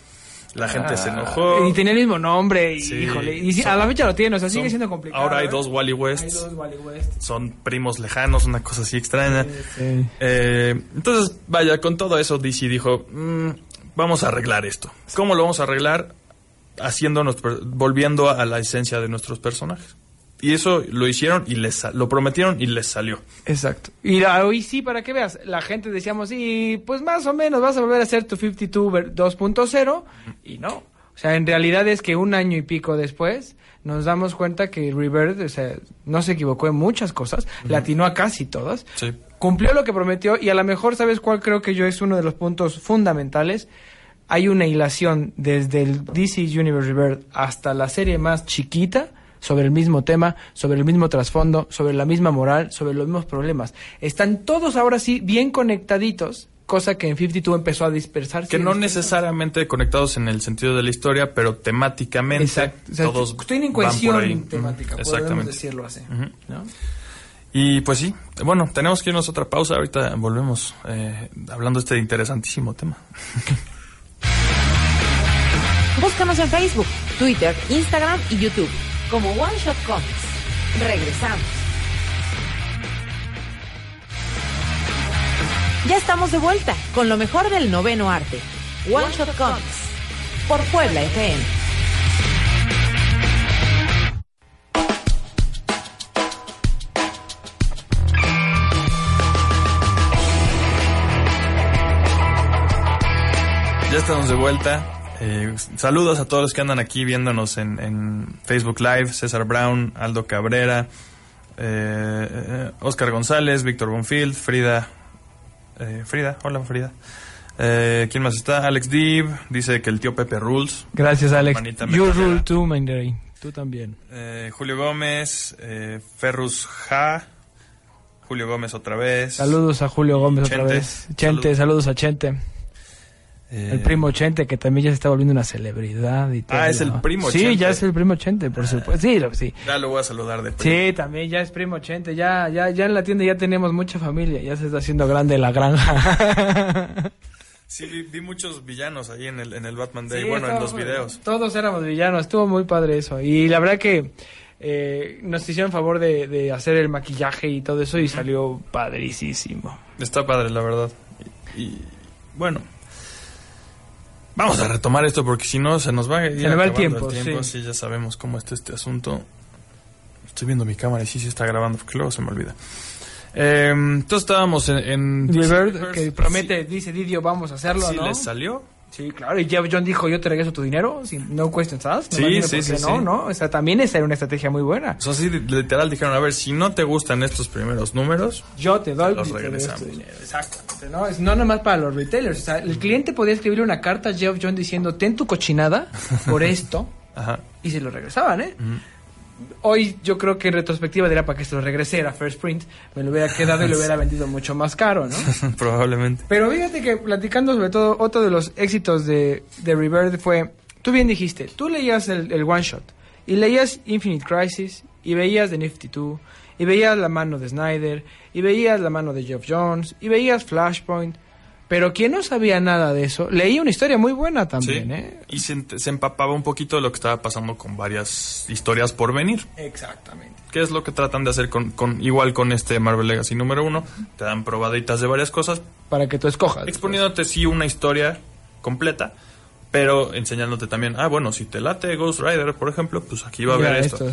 la gente se Ah, enojó. Y tenía el mismo nombre, y, Sí. híjole. Y si- Son- a la fecha lo tiene, o sea, sigue son- siendo complicado. Ahora hay ¿eh? dos Wally Hay West, dos Wally West. son primos lejanos, una cosa así extraña. Sí. Eh, entonces, vaya, con todo eso DC dijo, "Mm, vamos a arreglar esto. ¿Cómo lo vamos a arreglar? Haciendo volviendo a la esencia de nuestros personajes. Y eso lo hicieron y les lo prometieron y les salió. Exacto. Y la- hoy sí, para que veas, la gente decíamos, sí, pues más o menos vas a volver a hacer tu 52 ver- 2.0 y no. O sea, en realidad es que un año y pico después nos damos cuenta que Rebirth, o sea, no se equivocó en muchas cosas, le atinó a casi todas, Sí. cumplió lo que prometió y a lo mejor, ¿sabes cuál creo que yo es uno de los puntos fundamentales? Hay una hilación desde el DC Universe Rebirth hasta la serie más chiquita sobre el mismo tema, sobre el mismo trasfondo, sobre la misma moral, sobre los mismos problemas. Están todos ahora sí bien conectaditos, cosa que en 52 empezó a dispersarse. Que no Dispersarse. necesariamente conectados en el sentido de la historia, pero temáticamente Exacto. O sea, todos tienen van por ahí. cohesión temática, podemos Exactamente. decirlo así. Y pues sí, bueno, tenemos que irnos a otra pausa. Ahorita volvemos eh, hablando de este interesantísimo tema. Búscanos en Facebook, Twitter, Instagram y YouTube como One Shot Comics. Regresamos. Ya estamos de vuelta con lo mejor del noveno arte. One Shot Comics por Puebla FM. Ya estamos de vuelta. Eh, saludos a todos los que andan aquí viéndonos en, en Facebook Live. César Brown, Aldo Cabrera, eh, Oscar González, Víctor Bonfield, Frida. eh, Frida, hola Frida. Eh, ¿Quién más está? Alex Div, dice que el tío Pepe Rules. Gracias, Alex. You rule too, Mandarin. Tú también. Eh, Julio Gómez, eh, Ferrus Ja, Julio Gómez otra vez. Saludos a Julio Gómez otra Chente. vez. Chente, saludos a Chente. Eh, El primo Chente, que también ya se está volviendo una celebridad y todo. Ah, es el primo Sí, Chente. ya es el primo Chente, por supuesto. Sí, lo- sí. Ya lo voy a saludar de primo. Sí, también ya es primo Chente. Ya, ya, ya en la tienda ya tenemos mucha familia. Ya se está haciendo grande la granja. Sí, vi, vi muchos villanos ahí en el, en el Batman Day, Sí, bueno, en los videos. Todos éramos villanos, estuvo muy padre eso. Y la verdad que eh, nos hicieron favor de, de hacer el maquillaje y todo eso y salió padricísimo. Está padre, la verdad. Y, y, bueno, vamos a retomar esto porque si no se nos va a ir Se nos va el tiempo, sí. Sí, ya sabemos cómo está este asunto. Estoy viendo mi cámara y sí, sí está grabando porque luego se me olvida. Eh, entonces estábamos en... en Bird, que promete, dice Didio, vamos a hacerlo, sí ¿no? les salió. Sí, claro. Y Jeff John dijo, yo te regreso tu dinero, sin no questions asked. Me Sí, sí, sí, qué sí. No, no, o sea, también esa era una estrategia muy buena. O sea, sí, literal dijeron, a ver, si no te gustan estos primeros números, Yo te doy Los regresamos. tu dinero. Exactamente. No, es no nomás para los retailers. O sea, el cliente podía escribirle una carta a Jeff John diciendo, ten tu cochinada por esto. ajá. y se lo regresaban, ¿eh? Hoy yo creo que en retrospectiva diría para que se lo regresé a First Print, me lo hubiera quedado y lo hubiera vendido mucho más caro, ¿no? Probablemente. Pero fíjate que platicando sobre todo, otro de los éxitos de, de Rebirth fue, tú bien dijiste, tú leías el, el One Shot y leías Infinite Crisis y veías The Nifty 2 y veías la mano de Snyder y veías la mano de Geoff Jones y veías Flashpoint, pero quien no sabía nada de eso, leía una historia muy buena también, Sí. ¿eh? Y se, empapaba un poquito de lo que estaba pasando con varias historias por venir. Exactamente. ¿Qué es lo que tratan de hacer con, con igual con este Marvel Legacy número uno? Te dan probaditas de varias cosas, Para que tú escojas. exponiéndote sí una historia completa, pero enseñándote también, ah, bueno, si te late Ghost Rider, por ejemplo, pues aquí va a haber esto.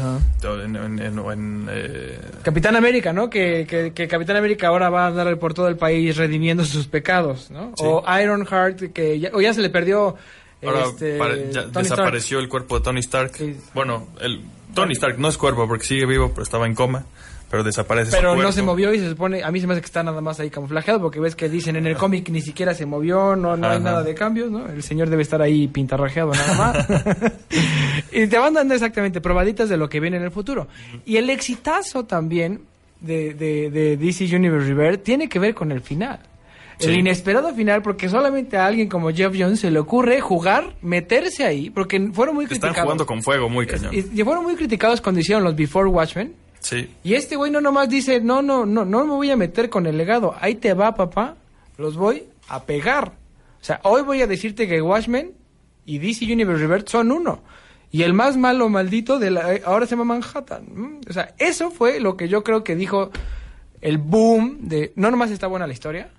En- en- en- eh, Capitán América, ¿no? Que, que, que Capitán América ahora va a andar por todo el país redimiendo sus pecados, ¿no? Sí. O Ironheart, que ya, o ya se le perdió. ahora este, ya Stark. desapareció el cuerpo de Tony Stark. Sí. Bueno, el Tony Stark no es cuerpo porque sigue vivo, pero estaba en coma, pero desaparece su Pero no se movió y se supone, a mí se me hace que está nada más ahí camuflajeado porque ves que dicen en el cómic ni siquiera se movió, no, no hay nada de cambios, ¿no? El señor debe estar ahí pintarrajeado nada más. y te van dando exactamente probaditas de lo que viene en el futuro. Y el exitazo también de, de, de DC Universe Rebirth tiene que ver con el final. El inesperado final, porque solamente a alguien como Jeff Jones se le ocurre jugar, meterse ahí, porque fueron muy Están criticados. jugando con fuego muy cañón. Y, y fueron muy criticados cuando hicieron los Before Watchmen. Sí. Y este güey no nomás dice, no, no, no, no me voy a meter con el legado. Ahí te va, papá. Los voy a pegar. O sea, hoy voy a decirte que Watchmen y DC Universe Rebirth son uno. Y el más malo maldito de la, eh, ahora se llama Manhattan. Mm, O sea, eso fue lo que yo creo que dijo el boom de, no nomás está buena la historia,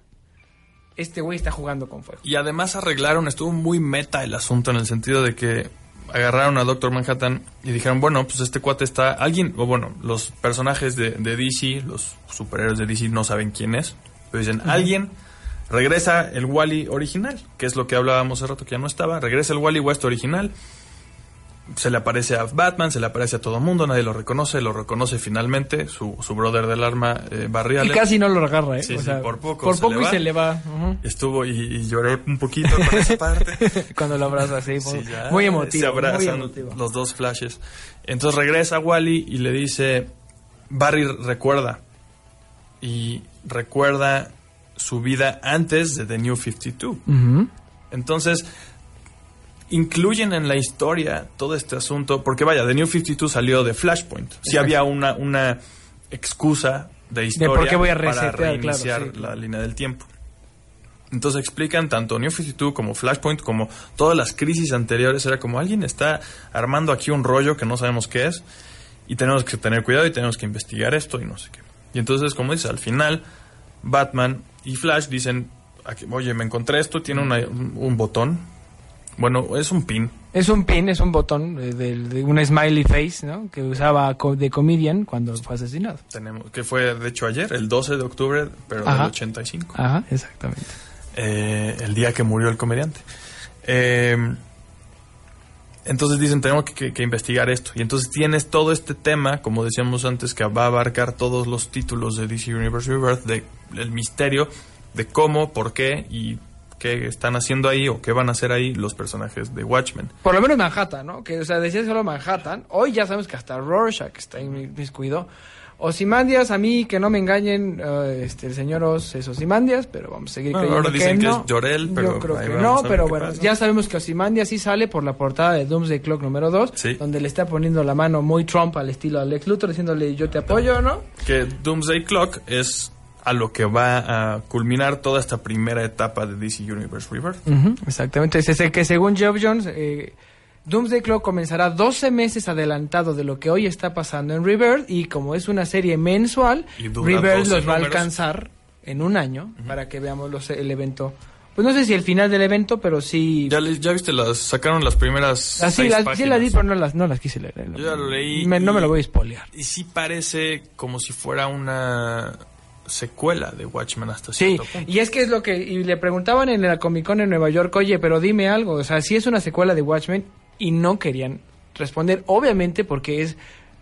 este güey está jugando con fuego. Y además arreglaron, estuvo muy meta el asunto en el sentido de que agarraron a Doctor Manhattan y dijeron, bueno, pues este cuate está... Alguien, o bueno, los personajes de, de DC, los superhéroes de DC no saben quién es. Pero dicen, alguien regresa el Wally original, que es lo que hablábamos hace rato que ya no estaba. Regresa el Wally West original. Se le aparece a Batman, se le aparece a todo mundo, nadie lo reconoce, lo reconoce finalmente su, su brother del arma, eh, Barry Y casi no lo agarra, ¿eh? Sí, O sí, sea, por poco Por se poco le y se le va. Estuvo y, y lloré un poquito con esa parte. Cuando lo abraza así. Sí, muy- ya muy emotivo. Se abrazan emotivo. los dos flashes. Entonces regresa Wally y le dice, Barry recuerda. Y recuerda su vida antes de The New 52. Ujú. Entonces, incluyen en la historia todo este asunto, porque vaya, The New 52 salió de Flashpoint. Sí Exacto. había una, una excusa de historia por qué voy a para claro, reiniciar sí, la línea del tiempo. Entonces explican tanto New 52 como Flashpoint, como todas las crisis anteriores. Era como alguien está armando aquí un rollo que no sabemos qué es y tenemos que tener cuidado y tenemos que investigar esto y no sé qué. Y entonces, como dice, al final Batman y Flash dicen, oye, me encontré esto, tiene una- un, un botón. Bueno, es un pin. Es un pin, es un botón eh, de, de una smiley face, ¿no? Que usaba co- de comedian cuando fue asesinado. Tenemos, que fue de hecho ayer, el 12 de octubre, pero Ajá. del 85. Ajá, exactamente. eh, el día que murió el comediante. Eh, entonces dicen, tenemos que, que- que investigar esto. Y entonces tienes todo este tema, como decíamos antes, que va a abarcar todos los títulos de DC Universe Rebirth, de el misterio de cómo, por qué y qué están haciendo ahí o qué van a hacer ahí los personajes de Watchmen. Por lo menos Manhattan, ¿no? Que, o sea, decía solo Manhattan. Hoy ya sabemos que hasta Rorschach está inmiscuido. Osimandias, a mí que no me engañen, eh, este, el señor Oz es Osimandias, pero vamos a seguir creyendo ahora dicen que no. es Jor-El, pero Yo creo que no, pero bueno, pasa. ya sabemos que Osimandias sí sale por la portada de Doomsday Clock número 2, Sí. donde le está poniendo la mano muy Trump al estilo de Lex Luthor, diciéndole yo te apoyo, ¿no? Que Doomsday Clock es a lo que va a culminar toda esta primera etapa de DC Universe Rebirth. Exactamente. Es ese que según Geoff Jones, eh, Doomsday Clock comenzará 12 meses adelantado de lo que hoy está pasando en Rebirth y como es una serie mensual, Rebirth 12 los va a alcanzar en un año para que veamos los, el evento. Pues no sé si el final del evento, pero sí... Ya, ya viste, las sacaron las primeras. Así seis las, sí las di, pero no las, no las quise leer. Yo ya lo leí. Me- no me lo voy a spoilear. Y sí parece como si fuera una secuela de Watchmen hasta Sí, cierto punto. y es que es lo que y le preguntaban en la Comic Con en Nueva York, oye, pero dime algo, o sea, si es una secuela de Watchmen y no querían responder, obviamente porque es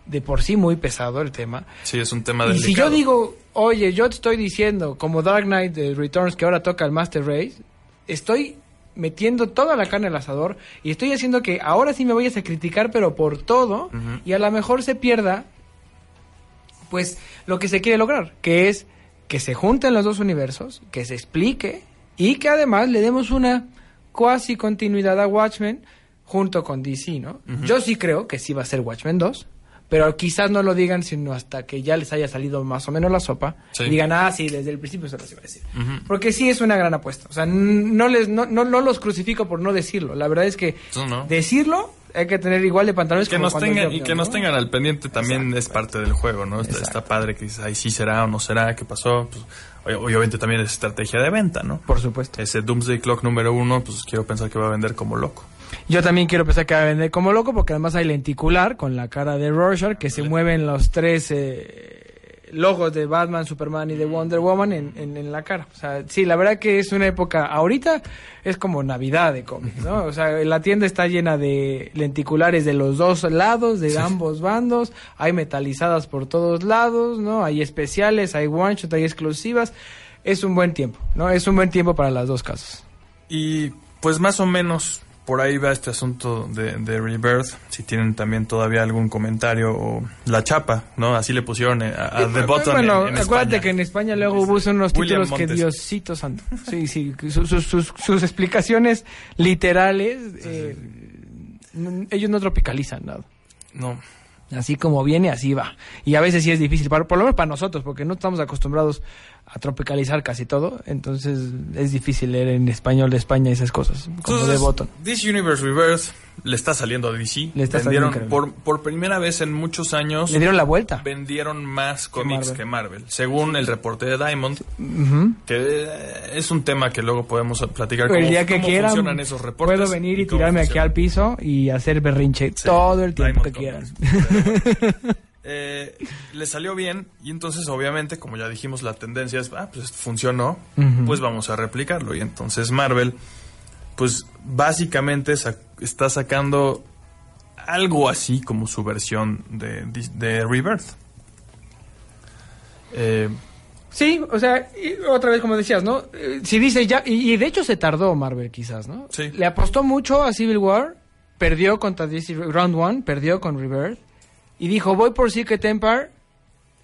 de por sí muy pesado el tema. Sí, es un tema Y delicado. si yo digo, oye, yo te estoy diciendo, como Dark Knight de Returns, que ahora toca el Master Race, estoy metiendo toda la carne al asador y estoy haciendo que ahora sí me vayas a criticar, pero por todo, y a lo mejor se pierda, pues, lo que se quiere lograr, que es que se junten los dos universos, que se explique y que además le demos una cuasi continuidad a Watchmen junto con DC, ¿no? Yo sí creo que sí va a ser Watchmen 2, pero quizás no lo digan sino hasta que ya les haya salido más o menos la sopa Sí. y digan, ah, sí, desde el principio se los iba a decir. Porque sí es una gran apuesta. O sea, no, les, no, no, no los crucifico por no decirlo. La verdad es que no. decirlo hay que tener igual de pantalones que como nos tengan, y que nos ¿no? tengan al pendiente también Exacto, es parte del juego, ¿no? Está, padre que dices, ay, sí será o no será, qué pasó. Pues, ob- obviamente también es estrategia de venta, ¿no? Por supuesto. Ese Doomsday Clock número uno, pues quiero pensar que va a vender como loco. Yo también quiero pensar que va a vender como loco porque además hay lenticular con la cara de Rorschach que se mueven los tres eh, logos de Batman, Superman y de Wonder Woman en, en- en la cara. O sea, sí, la verdad que es una época, ahorita es como Navidad de cómics, ¿no? O sea, la tienda está llena de lenticulares de los dos lados, de ambos bandos, hay metalizadas por todos lados, ¿no? Hay especiales, hay one shot, hay exclusivas. Es un buen tiempo, ¿no? Es un buen tiempo para las dos casos. Y pues más o menos por ahí va este asunto de, de Rebirth. Si tienen también todavía algún comentario o la chapa, ¿no? Así le pusieron eh, a, a The Button bueno, en, en acuérdate España. que en España luego hubo unos William títulos que. Diosito santo. Sí, sí, sus, sus, sus- sus explicaciones literales, eh, ellos no tropicalizan nada. No. Así como viene, así va. Y a veces sí es difícil, para- por lo menos para nosotros, porque no estamos acostumbrados a tropicalizar casi todo. Entonces es difícil leer en español de España esas cosas, como de Entonces, Botton. DC Universe Rebirth le está saliendo a DC. Le está Vendieron saliendo por, por primera vez en muchos años Le dieron la vuelta. vendieron más cómics Marvel. que Marvel, según el reporte de Diamond, Ujú. que eh, es un tema que luego podemos platicar El cómo, día que cómo quieran, funcionan esos reportes. puedo venir y cómo tirarme aquí funcionan. al piso y hacer berrinche Sí, todo el tiempo que Diamond quieran. Comics. Eh, le salió bien y entonces obviamente como ya dijimos la tendencia es ah pues funcionó pues vamos a replicarlo y entonces Marvel pues básicamente sa- está sacando algo así como su versión de, de Rebirth Eh, Sí, o sea, y otra vez como decías, ¿no? Eh, Si dice ya, y, y de hecho se tardó Marvel quizás, ¿no? Sí. Le apostó mucho a Civil War, perdió contra DC Round One, perdió con Rebirth, y dijo, voy por Secret Empire,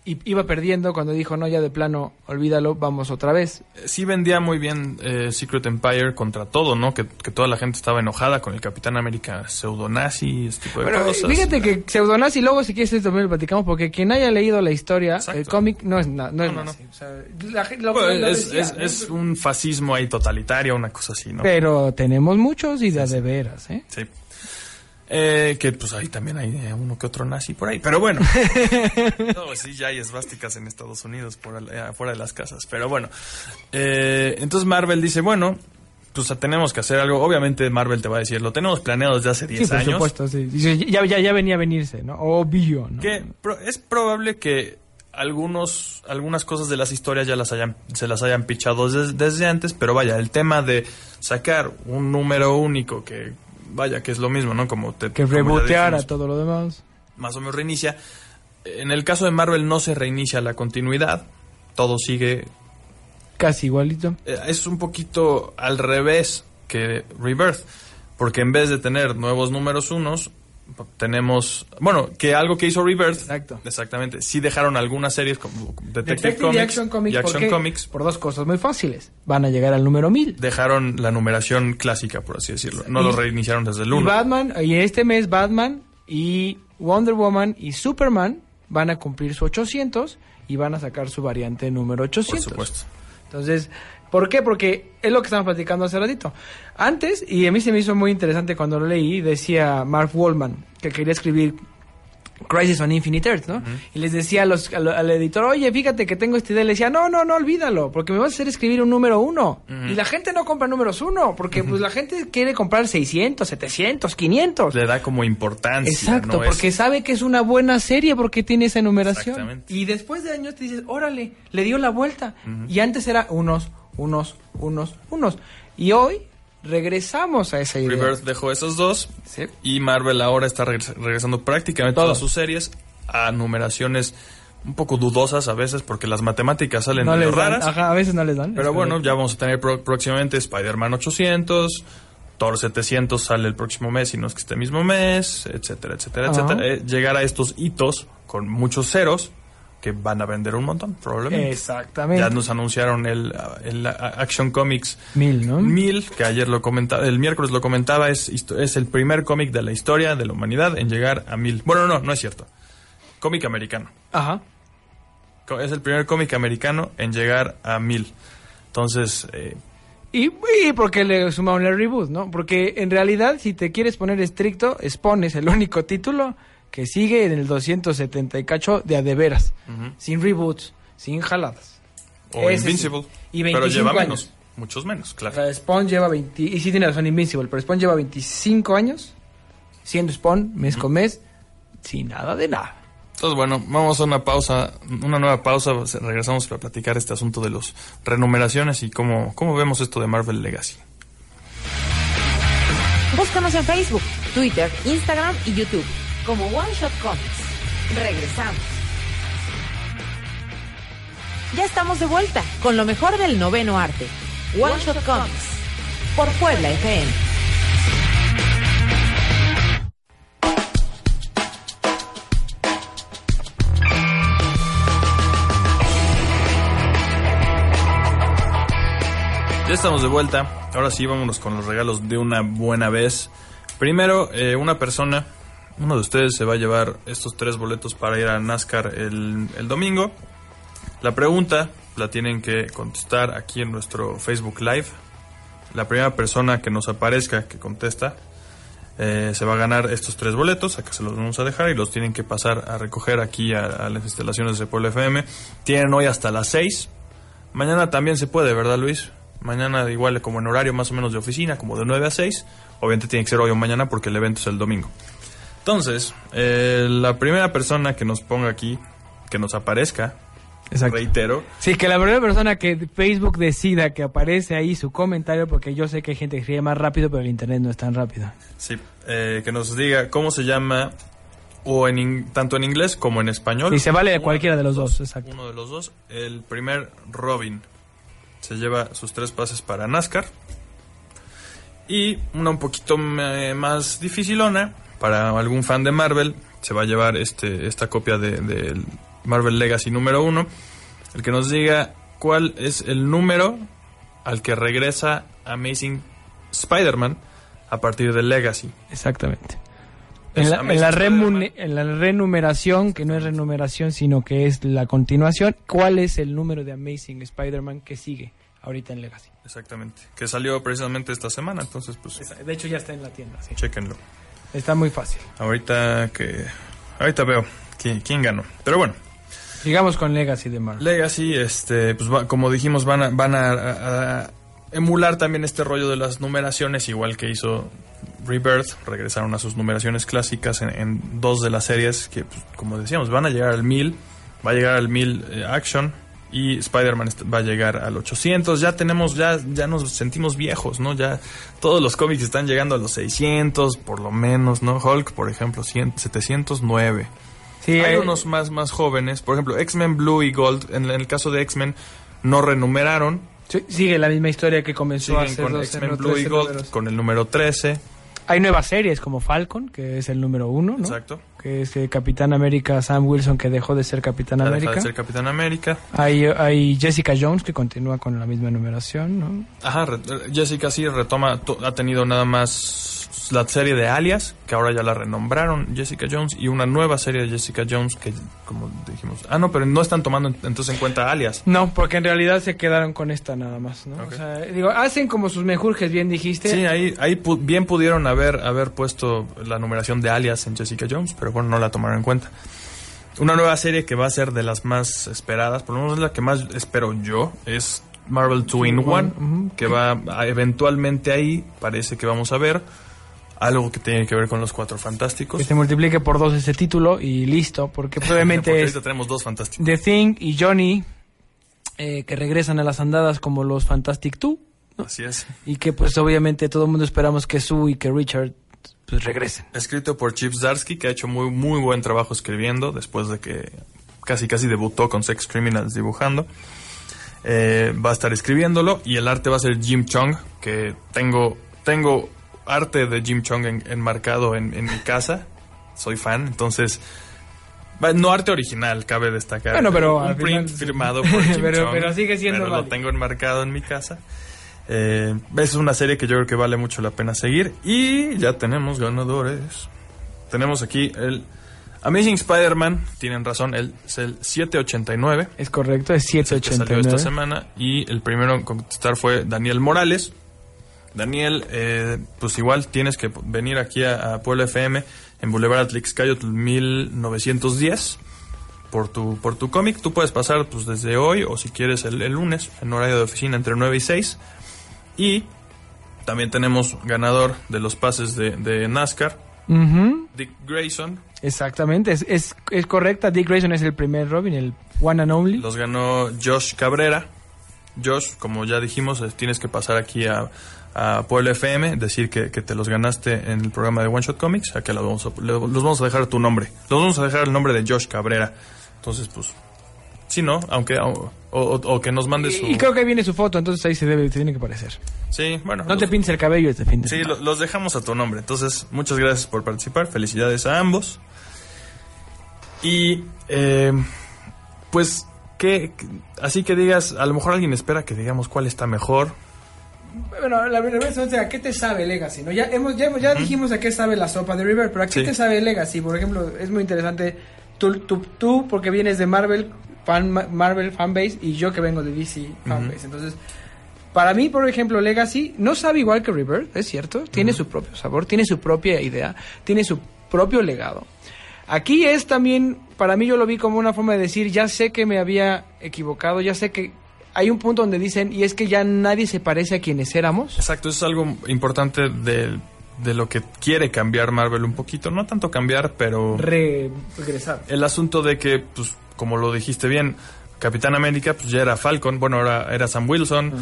y iba perdiendo cuando dijo, no, ya de plano, olvídalo, vamos otra vez. sí vendía muy bien eh, Secret Empire contra todo, ¿no? Que, que toda la gente estaba enojada con el Capitán América pseudonazi, este tipo de Pero cosas. fíjate que Pseudonazi, luego si quieres también lo platicamos, porque quien haya leído la historia, Exacto. el cómic no es, na- no es No, no, nazi. O sea, la gente- lo- Bueno, lo es, decía, es- ¿no? es un fascismo ahí totalitario, una cosa así, ¿no? Pero tenemos muchos y de, de veras, ¿eh? Sí. Eh, que pues ahí también hay eh, uno que otro nazi por ahí, pero bueno. no, sí, ya hay esvásticas en Estados Unidos, por eh, afuera de las casas, pero bueno. Eh, entonces Marvel dice, bueno, pues tenemos que hacer algo. Obviamente Marvel te va a decir, lo tenemos planeado desde hace 10 Sí, por años. supuesto, sí. Ya, ya, ya venía a venirse, ¿no? Obvio, ¿no? Que es probable que algunos, algunas cosas de las historias ya las hayan, se las hayan pichado des- desde antes, pero vaya, el tema de sacar un número único que, vaya, que es lo mismo, ¿no? Como te Que reboteara todo lo demás. más o menos reinicia. En el caso de Marvel no se reinicia la continuidad, todo sigue. Casi igualito. eh, Es un poquito al revés que Rebirth, porque en vez de tener nuevos números unos, tenemos. Bueno, que algo que hizo Rebirth. Exacto. Exactamente. Sí dejaron algunas series como Detective, Detective Comics y Action Comics. y Action ¿por? Comics. Por dos cosas muy fáciles. Van a llegar al número 1000. Dejaron la numeración clásica, por así decirlo. No Y- lo reiniciaron desde el Y 1. Batman, y este mes Batman y Wonder Woman y Superman van a cumplir su 800 y van a sacar su variante número Por 800. supuesto. Entonces, ¿por qué? Porque es lo que estamos platicando hace ratito. Antes, y a mí se me hizo muy interesante cuando lo leí, decía Mark Wallman que quería escribir Crisis on Infinite Earth, ¿no? Y les decía a los, a lo- al editor, oye, fíjate que tengo esta idea. Le decía, no, no, no, olvídalo, porque me vas a hacer escribir un número uno. Y la gente no compra números uno, porque pues la gente quiere comprar 600, 700, 500. Le da como importancia. Exacto, ¿no? Es- porque sabe que es una buena serie porque tiene esa numeración. Exactamente. Y después de años te dices, órale, le dio la vuelta. Y antes era unos, unos, unos, unos. Y hoy regresamos a esa idea. Rebirth dejó esos dos. Sí. Y Marvel ahora está regres- regresando prácticamente Todo. todas sus series a numeraciones un poco dudosas a veces porque las matemáticas salen No medio raras. ajá, a veces no les dan. Pero es bueno, correcto. ya vamos a tener pro- próximamente Spider-Man 800, Thor 700 sale el próximo mes y no es que este mismo mes, etcétera, etcétera, Ajá. etcétera. Eh, llegar a estos hitos con muchos ceros que van a vender un montón, probablemente. Exactamente. Ya nos anunciaron el, el Action Comics Mil, ¿no? 1000, que ayer lo comentaba, el miércoles lo comentaba, es, es el primer cómic de la historia de la humanidad en llegar a 1000. Bueno, no, no es cierto. Cómic americano. Ajá. Es el primer cómic americano en llegar a 1000. Entonces, eh, Y, y porque le sumaron el reboot, ¿no? Porque en realidad, si te quieres poner estricto, Spawn es el único título que sigue en el 270 y cacho de a de veras. Ujú. Sin reboots, sin jaladas. o Ese sí. Invincible. Pero 25 lleva años. menos. Muchos menos, O claro. sea, Spawn lleva 20... Y sí tiene razón Invincible, pero Spawn lleva 25 años siendo Spawn mes con mes sin nada de nada. Entonces, bueno, vamos a una pausa, una nueva pausa. Regresamos para platicar este asunto de los renumeraciones y cómo, cómo vemos esto de Marvel Legacy. Búscanos en Facebook, Twitter, Instagram y YouTube como One Shot Comics. Regresamos. Ya estamos de vuelta con lo mejor del noveno arte. One Shot Comics por Puebla FM. Ya estamos de vuelta. Ahora sí, vámonos con los regalos de una buena vez. Primero, eh, una persona uno de ustedes se va a llevar estos tres boletos para ir a NASCAR el, el domingo. La pregunta la tienen que contestar aquí en nuestro Facebook Live. La primera persona que nos aparezca que contesta eh, se va a ganar estos tres boletos. Acá se los vamos a dejar y los tienen que pasar a recoger aquí a, a las instalaciones de Pueblo FM. Tienen hoy hasta las 6. Mañana también se puede, ¿verdad, Luis? Mañana igual como en horario más o menos de oficina, como de 9 a 6. Obviamente tiene que ser hoy o mañana porque el evento es el domingo. Entonces, eh, la primera persona que nos ponga aquí, que nos aparezca, Exacto. reitero, Sí, que la primera persona que Facebook decida que aparece ahí su comentario, porque yo sé que hay gente que escribe más rápido, pero el internet no es tan rápido. sí, eh, que nos diga cómo se llama, o en in- tanto en inglés como en español. Y se vale de Uno cualquiera de los dos, exacto. Uno de los dos. El primer Robin se lleva sus tres pases para NASCAR. Y una un poquito más dificilona para algún fan de Marvel. Se va a llevar este, esta copia de, Marvel Legacy número uno. El que nos diga cuál es el número al que regresa Amazing Spider-Man a partir del Legacy. Exactamente. En la, en la en la renumeración, que no es renumeración, sino que es la continuación, ¿cuál es el número de Amazing Spider-Man que sigue ahorita en Legacy? Exactamente. Que salió precisamente esta semana. Entonces, pues, De hecho, ya está en la tienda, sí. chequenlo. Está muy fácil. Ahorita que. Ahorita veo quién, quién ganó. Pero bueno, Sigamos con Legacy de Marvel. Legacy, este, pues va- como dijimos, van a, van a, a- a emular también este rollo de las numeraciones, igual que hizo Rebirth. Regresaron a sus numeraciones clásicas en, en dos de las series que, pues, como decíamos, van a llegar al 1000. Va a llegar al 1000 eh, Action. Y Spider-Man va a llegar al 800. Ya tenemos, ya, ya nos sentimos viejos, ¿no? Ya todos los cómics están llegando a los 600, por lo menos, ¿no? Hulk, por ejemplo, 100, 709. Sí, Hay eh, unos más, más jóvenes. Por ejemplo, X-Men Blue y Gold. En, en el caso de X-Men, no renumeraron. sí, sigue la misma historia que comenzó hace con X-Men en Blue y 13 Gold números. con el número 13. Hay nuevas series como Falcon, que es el número uno, ¿no? Exacto. Que es eh, Capitán América Sam Wilson, que dejó de ser Capitán América. de ser Capitán América. Hay, hay Jessica Jones, que continúa con la misma numeración, ¿no? Ajá, re- Jessica sí retoma, to- ha tenido nada más la serie de Alias, que ahora ya la renombraron Jessica Jones, y una nueva serie de Jessica Jones que, como dijimos, ah, no, pero no están tomando en- entonces en cuenta Alias. No, porque en realidad se quedaron con esta nada más, ¿no? O sea, digo, hacen como sus mejurjes, bien dijiste. Sí, ahí, ahí pu- bien pudieron haber, haber puesto la numeración de Alias en Jessica Jones, pero bueno, no la tomaron en cuenta. Una nueva serie que va a ser de las más esperadas, por lo menos es la que más espero yo, es Marvel 2 in 1, Ujú. que va a- eventualmente ahí, parece que vamos a ver algo que tiene que ver con los Cuatro Fantásticos. Que se multiplique por dos ese título y listo, porque Porque probablemente es ahorita tenemos dos Fantásticos. The Thing y Johnny, eh, que regresan a las andadas como los Fantastic Two, Así es. y que pues obviamente todo el mundo esperamos que Sue y que Richard pues regresen. Escrito por Chip Zdarsky, que ha hecho muy, muy buen trabajo escribiendo, después de que casi casi debutó con Sex Criminals dibujando. Eh, va a estar escribiéndolo y el arte va a ser Jim Chung, que tengo, tengo arte de Jim Chung en- enmarcado en, en mi casa. Soy fan, entonces... No arte original, cabe desticar. Bueno, pero Un print final- firmado por Jim Pero- Chung, pero sigue siendo pero lo tengo enmarcado en mi casa. Eh, es una serie que yo creo que vale mucho la pena seguir. Y ya tenemos ganadores. Tenemos aquí el Amazing Spider-Man. Tienen razón, el, es el 789. Es correcto, es es el que salió 789. esta semana. Y el primero en contestar fue Daniel Morales. Daniel, eh, pues igual tienes que venir aquí a, a Puebla FM en Boulevard Atlixcayotl 1910 por tu, por tu cómic. Tú puedes pasar pues desde hoy o si quieres el, el lunes en horario de oficina entre 9 y 6. Y también tenemos ganador de los pases de, de NASCAR, Dick Grayson. Exactamente, es, es, es correcta. Dick Grayson es el primer Robin, el one and only. Los ganó Josh Cabrera. Josh, como ya dijimos, eh, tienes que pasar aquí a, a Puebla FM, decir que, que te los ganaste en el programa de One Shot Comics. Aquí los vamos, a, los vamos a dejar tu nombre. Los vamos a dejar el nombre de Josh Cabrera. Entonces, pues, sí, ¿no? Aunque, o, o- o que nos mande su... Y, creo que ahí viene su foto, entonces ahí se debe, se tiene que parecer. Sí, bueno. No te pintes el cabello este fin de Sí, los dejamos a tu nombre. Entonces, muchas gracias por participar. Felicidades a ambos. Y, eh, pues, que así que digas, a lo mejor alguien espera que digamos cuál está mejor. Bueno, la verdad es, ¿a qué te sabe Legacy? ¿no? Ya, hemos, ya, ya dijimos a qué sabe la sopa de River, pero ¿a qué Sí. te sabe Legacy? Por ejemplo, es muy interesante. Tú, tú, tú porque vienes de Marvel, fan, Marvel fanbase, y yo que vengo de DC fanbase. Entonces, para mí, por ejemplo, Legacy no sabe igual que River, es cierto. Tiene su propio sabor, tiene su propia idea, tiene su propio legado. Aquí es también, para mí yo lo vi como una forma de decir, ya sé que me había equivocado, ya sé que hay un punto donde dicen, y es que ya nadie se parece a quienes éramos. Exacto, eso es algo importante de, de lo que quiere cambiar Marvel un poquito. No tanto cambiar, pero Re- regresar. el asunto de que, pues, como lo dijiste bien, Capitán América, pues ya era Falcon, bueno, ahora era Sam Wilson,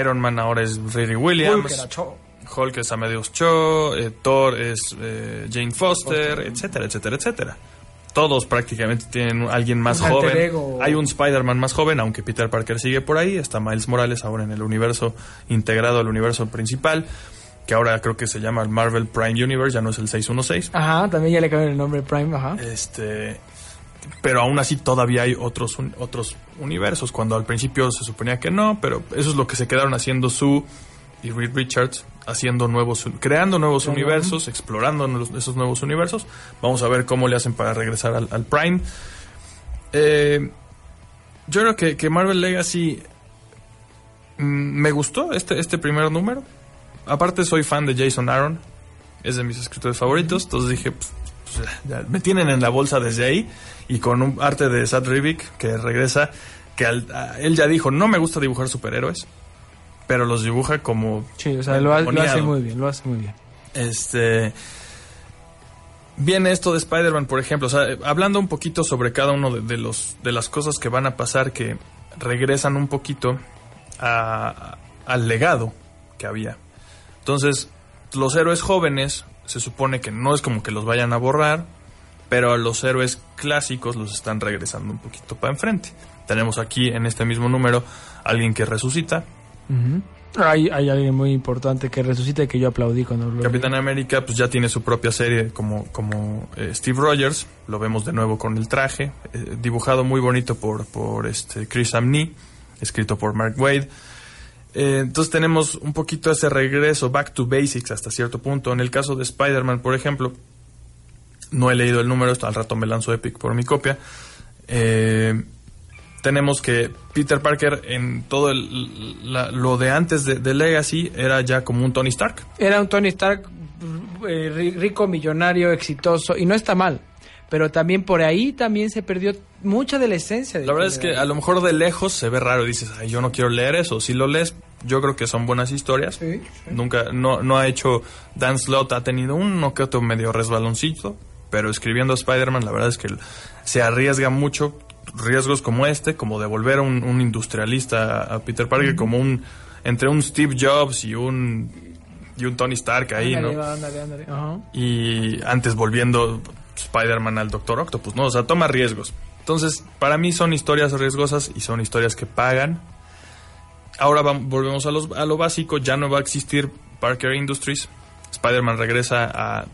Iron Man ahora es Riri Williams, Hulk era cho- Hulk es Amadeus Cho, eh, Thor es eh, Jane Foster, etcétera, etcétera, etcétera. Todos prácticamente tienen alguien más Un joven. ego. Hay un Spider-Man más joven, aunque Peter Parker sigue por ahí. Está Miles Morales ahora en el universo integrado al universo principal, que ahora creo que se llama el Marvel Prime Universe, ya no es el 616. Ajá, también ya le cambiaron el nombre Prime, ajá. Este, pero aún así todavía hay otros un- otros universos cuando al principio se suponía que no, pero eso es lo que se quedaron haciendo Sue y Reed Richards haciendo nuevos creando nuevos Claro. universos, explorando esos nuevos universos. Vamos a ver cómo le hacen para regresar al, al Prime. Eh, yo creo que, que Marvel Legacy mm, me gustó este este primer número. Aparte soy fan de Jason Aaron, es de mis escritores favoritos, entonces dije, pues, pues, ya, me tienen en la bolsa desde ahí y con un arte de Sad Rivik que regresa, que al- a- él ya dijo, no me gusta dibujar superhéroes, pero los dibuja como... Sí, o sea, lo, ha- lo hace muy bien, lo hace muy bien. Este. Viene esto de Spider-Man, por ejemplo. O sea, hablando un poquito sobre cada uno de, de los, de las cosas que van a pasar que regresan un poquito a- al legado que había. Entonces, los héroes jóvenes se supone que no es como que los vayan a borrar, pero a los héroes clásicos los están regresando un poquito para enfrente. Tenemos aquí en este mismo número alguien que resucita, Hay, alguien muy importante que resucita y que yo aplaudí cuando lo. Capitán América pues ya tiene su propia serie como, como eh, Steve Rogers, lo vemos de nuevo con el traje, eh, dibujado muy bonito por, por este Chris Amney, escrito por Mark Wade. Eh, entonces tenemos un poquito ese regreso, back to basics hasta cierto punto. En el caso de Spider-Man, por ejemplo, no he leído el número, al rato me lanzo Epic por mi copia. Eh, tenemos que Peter Parker en todo el- la- lo de antes de, de Legacy era ya como un Tony Stark. Era un Tony Stark eh, ri- rico, millonario, exitoso, y no está mal. Pero también por ahí también se perdió mucha de la esencia. de La verdad es que a lo mejor de lejos se ve raro, dices, Ay, yo no quiero leer eso. Si lo lees, yo creo que son buenas historias. Sí, sí. Nunca, no, no ha hecho, Dan Slott ha tenido uno que otro medio resbaloncito, pero escribiendo Spider-Man la verdad es que se arriesga mucho, riesgos como este, como de volver a un, un industrialista a Peter Parker, como un, entre un Steve Jobs y un, y un Tony Stark ahí, ¿no? y antes volviendo Spider-Man al Doctor Octopus, ¿no? O sea, toma riesgos. Entonces, para mí son historias riesgosas y son historias que pagan. Ahora volvemos a, los, a lo básico, ya no va a existir Parker Industries. Spider-Man regresa a,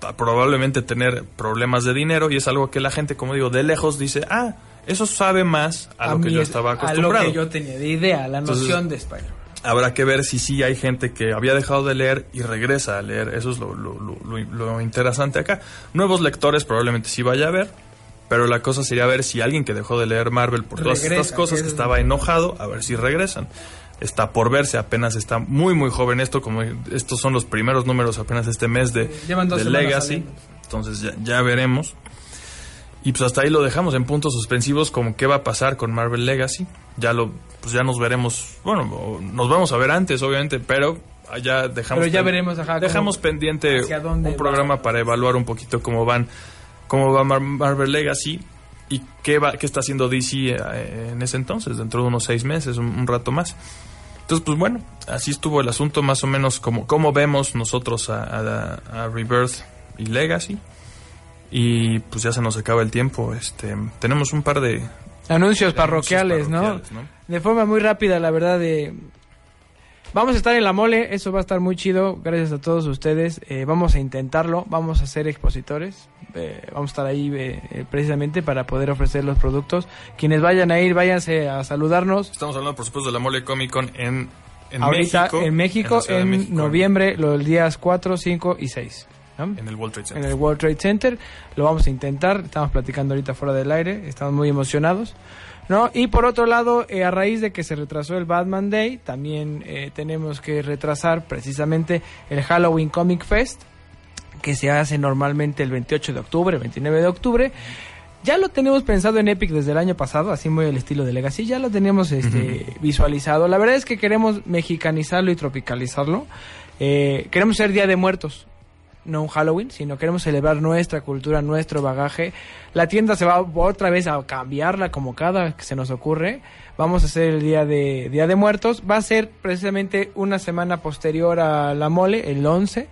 a probablemente tener problemas de dinero y es algo que la gente, como digo, de lejos dice, ah, eso sabe más a, lo que mí yo es- estaba A lo acostumbrado. que yo tenía de idea, la Entonces- noción de Spider-Man. Habrá que ver si sí hay gente que había dejado de leer y regresa a leer. Eso es lo, lo- lo- lo- interesante acá. Nuevos lectores probablemente sí vaya a ver, pero la cosa sería ver si alguien que dejó de leer Marvel por todas Regresa, estas cosas que que es- estaba enojado, a ver si regresan. Está por verse, apenas está muy muy joven esto, como estos son los primeros números apenas este mes de, de Legacy. Entonces ya, ya veremos. Y pues hasta ahí lo dejamos en puntos suspensivos como qué va a pasar con Marvel Legacy. Ya lo pues ya nos veremos, bueno, nos vamos a ver antes obviamente, pero ya dejamos Pero ya veremos, ajá, dejamos pendiente un va. programa para evaluar un poquito cómo van cómo va Mar- Marvel Legacy y qué va qué está haciendo DC eh, en ese entonces, dentro de unos seis meses, un, un rato más. Entonces, pues bueno, así estuvo el asunto, más o menos como, como vemos nosotros a, a- a Rebirth y Legacy. Y pues ya se nos acaba el tiempo. Este, tenemos un par de Anuncios de parroquiales, anuncios ¿no? parroquiales, ¿no? De forma muy rápida, la verdad, de... Vamos a estar en la mole, eso va a estar muy chido, gracias a todos ustedes. Eh, vamos a intentarlo, vamos a ser expositores, eh, vamos a estar ahí eh, eh, precisamente para poder ofrecer los productos. Quienes vayan a ir, váyanse a saludarnos. Estamos hablando, por supuesto, de la Mole Comic Con en en ahorita México, en México en México, noviembre, los días 4, 5 y 6. ¿No? En el World Trade en Center. el World Trade Center. Lo vamos a intentar. Estamos platicando ahorita fuera del aire. Estamos muy emocionados. ¿no? Y por otro lado, eh, a raíz de que se retrasó el Batman Day, también eh, tenemos que retrasar precisamente el Halloween Comic Fest, que se hace normalmente el 28 de octubre, 29 de octubre. Ya lo tenemos pensado en Epic desde el año pasado, así muy el estilo de Legacy, ya lo teníamos este, visualizado. La verdad es que queremos mexicanizarlo y tropicalizarlo. Eh, queremos ser Día de Muertos, no un Halloween, sino queremos celebrar nuestra cultura, nuestro bagaje. La tienda se va otra vez a cambiarla como cada que se nos ocurre. Vamos a hacer el día de Día de Muertos. Va a ser precisamente una semana posterior a la mole, el 11.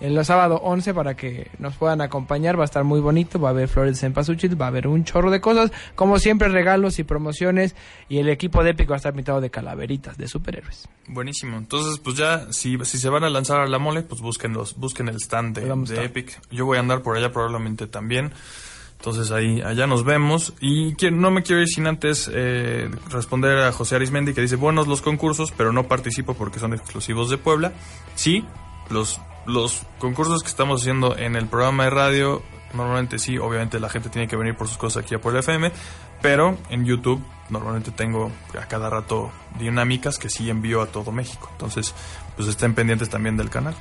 El sábado 11 para que nos puedan acompañar, va a estar muy bonito, va a haber flores en Pasuchil, va a haber un chorro de cosas, como siempre regalos y promociones y el equipo de Epic va a estar pintado de calaveritas, de superhéroes. Buenísimo. Entonces, pues ya, si, si se van a lanzar a la mole, pues busquen, los, busquen el stand de, a estar. Epic. Yo voy a andar por allá probablemente también. Entonces ahí, allá nos vemos. Y quiero- no me quiero ir sin antes eh, responder a José Arismendi que dice, buenos los concursos, pero no participo porque son exclusivos de Puebla. Sí, los, los concursos que estamos haciendo en el programa de radio, normalmente sí, obviamente la gente tiene que venir por sus cosas aquí a Puebla FM, pero en YouTube normalmente tengo a cada rato dinámicas que sí envío a todo México. Entonces, pues estén pendientes también del canal.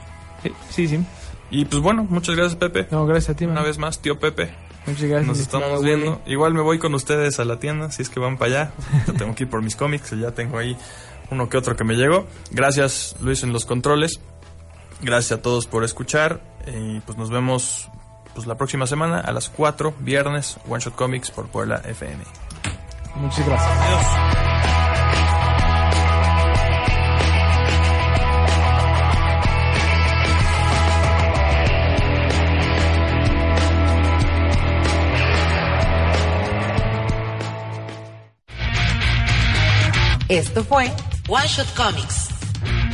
Sí, sí, sí. Y pues bueno, muchas gracias Pepe. No, gracias a ti, Una man. vez más, tío Pepe. Muchas gracias. Nos estamos viendo. Igual me voy con ustedes a la tienda, si es que van para allá. Yo tengo que ir por mis cómics, ya tengo ahí uno que otro que me llegó. Gracias Luis en los controles. Gracias a todos por escuchar. Y pues nos vemos pues la próxima semana a las 4, viernes, One Shot Comics por Puebla FM. Muchas gracias. Adiós. Esto fue One Shot Comics.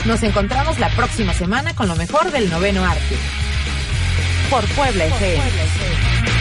Nos encontramos la próxima semana con lo mejor del noveno arte. Por Puebla FM.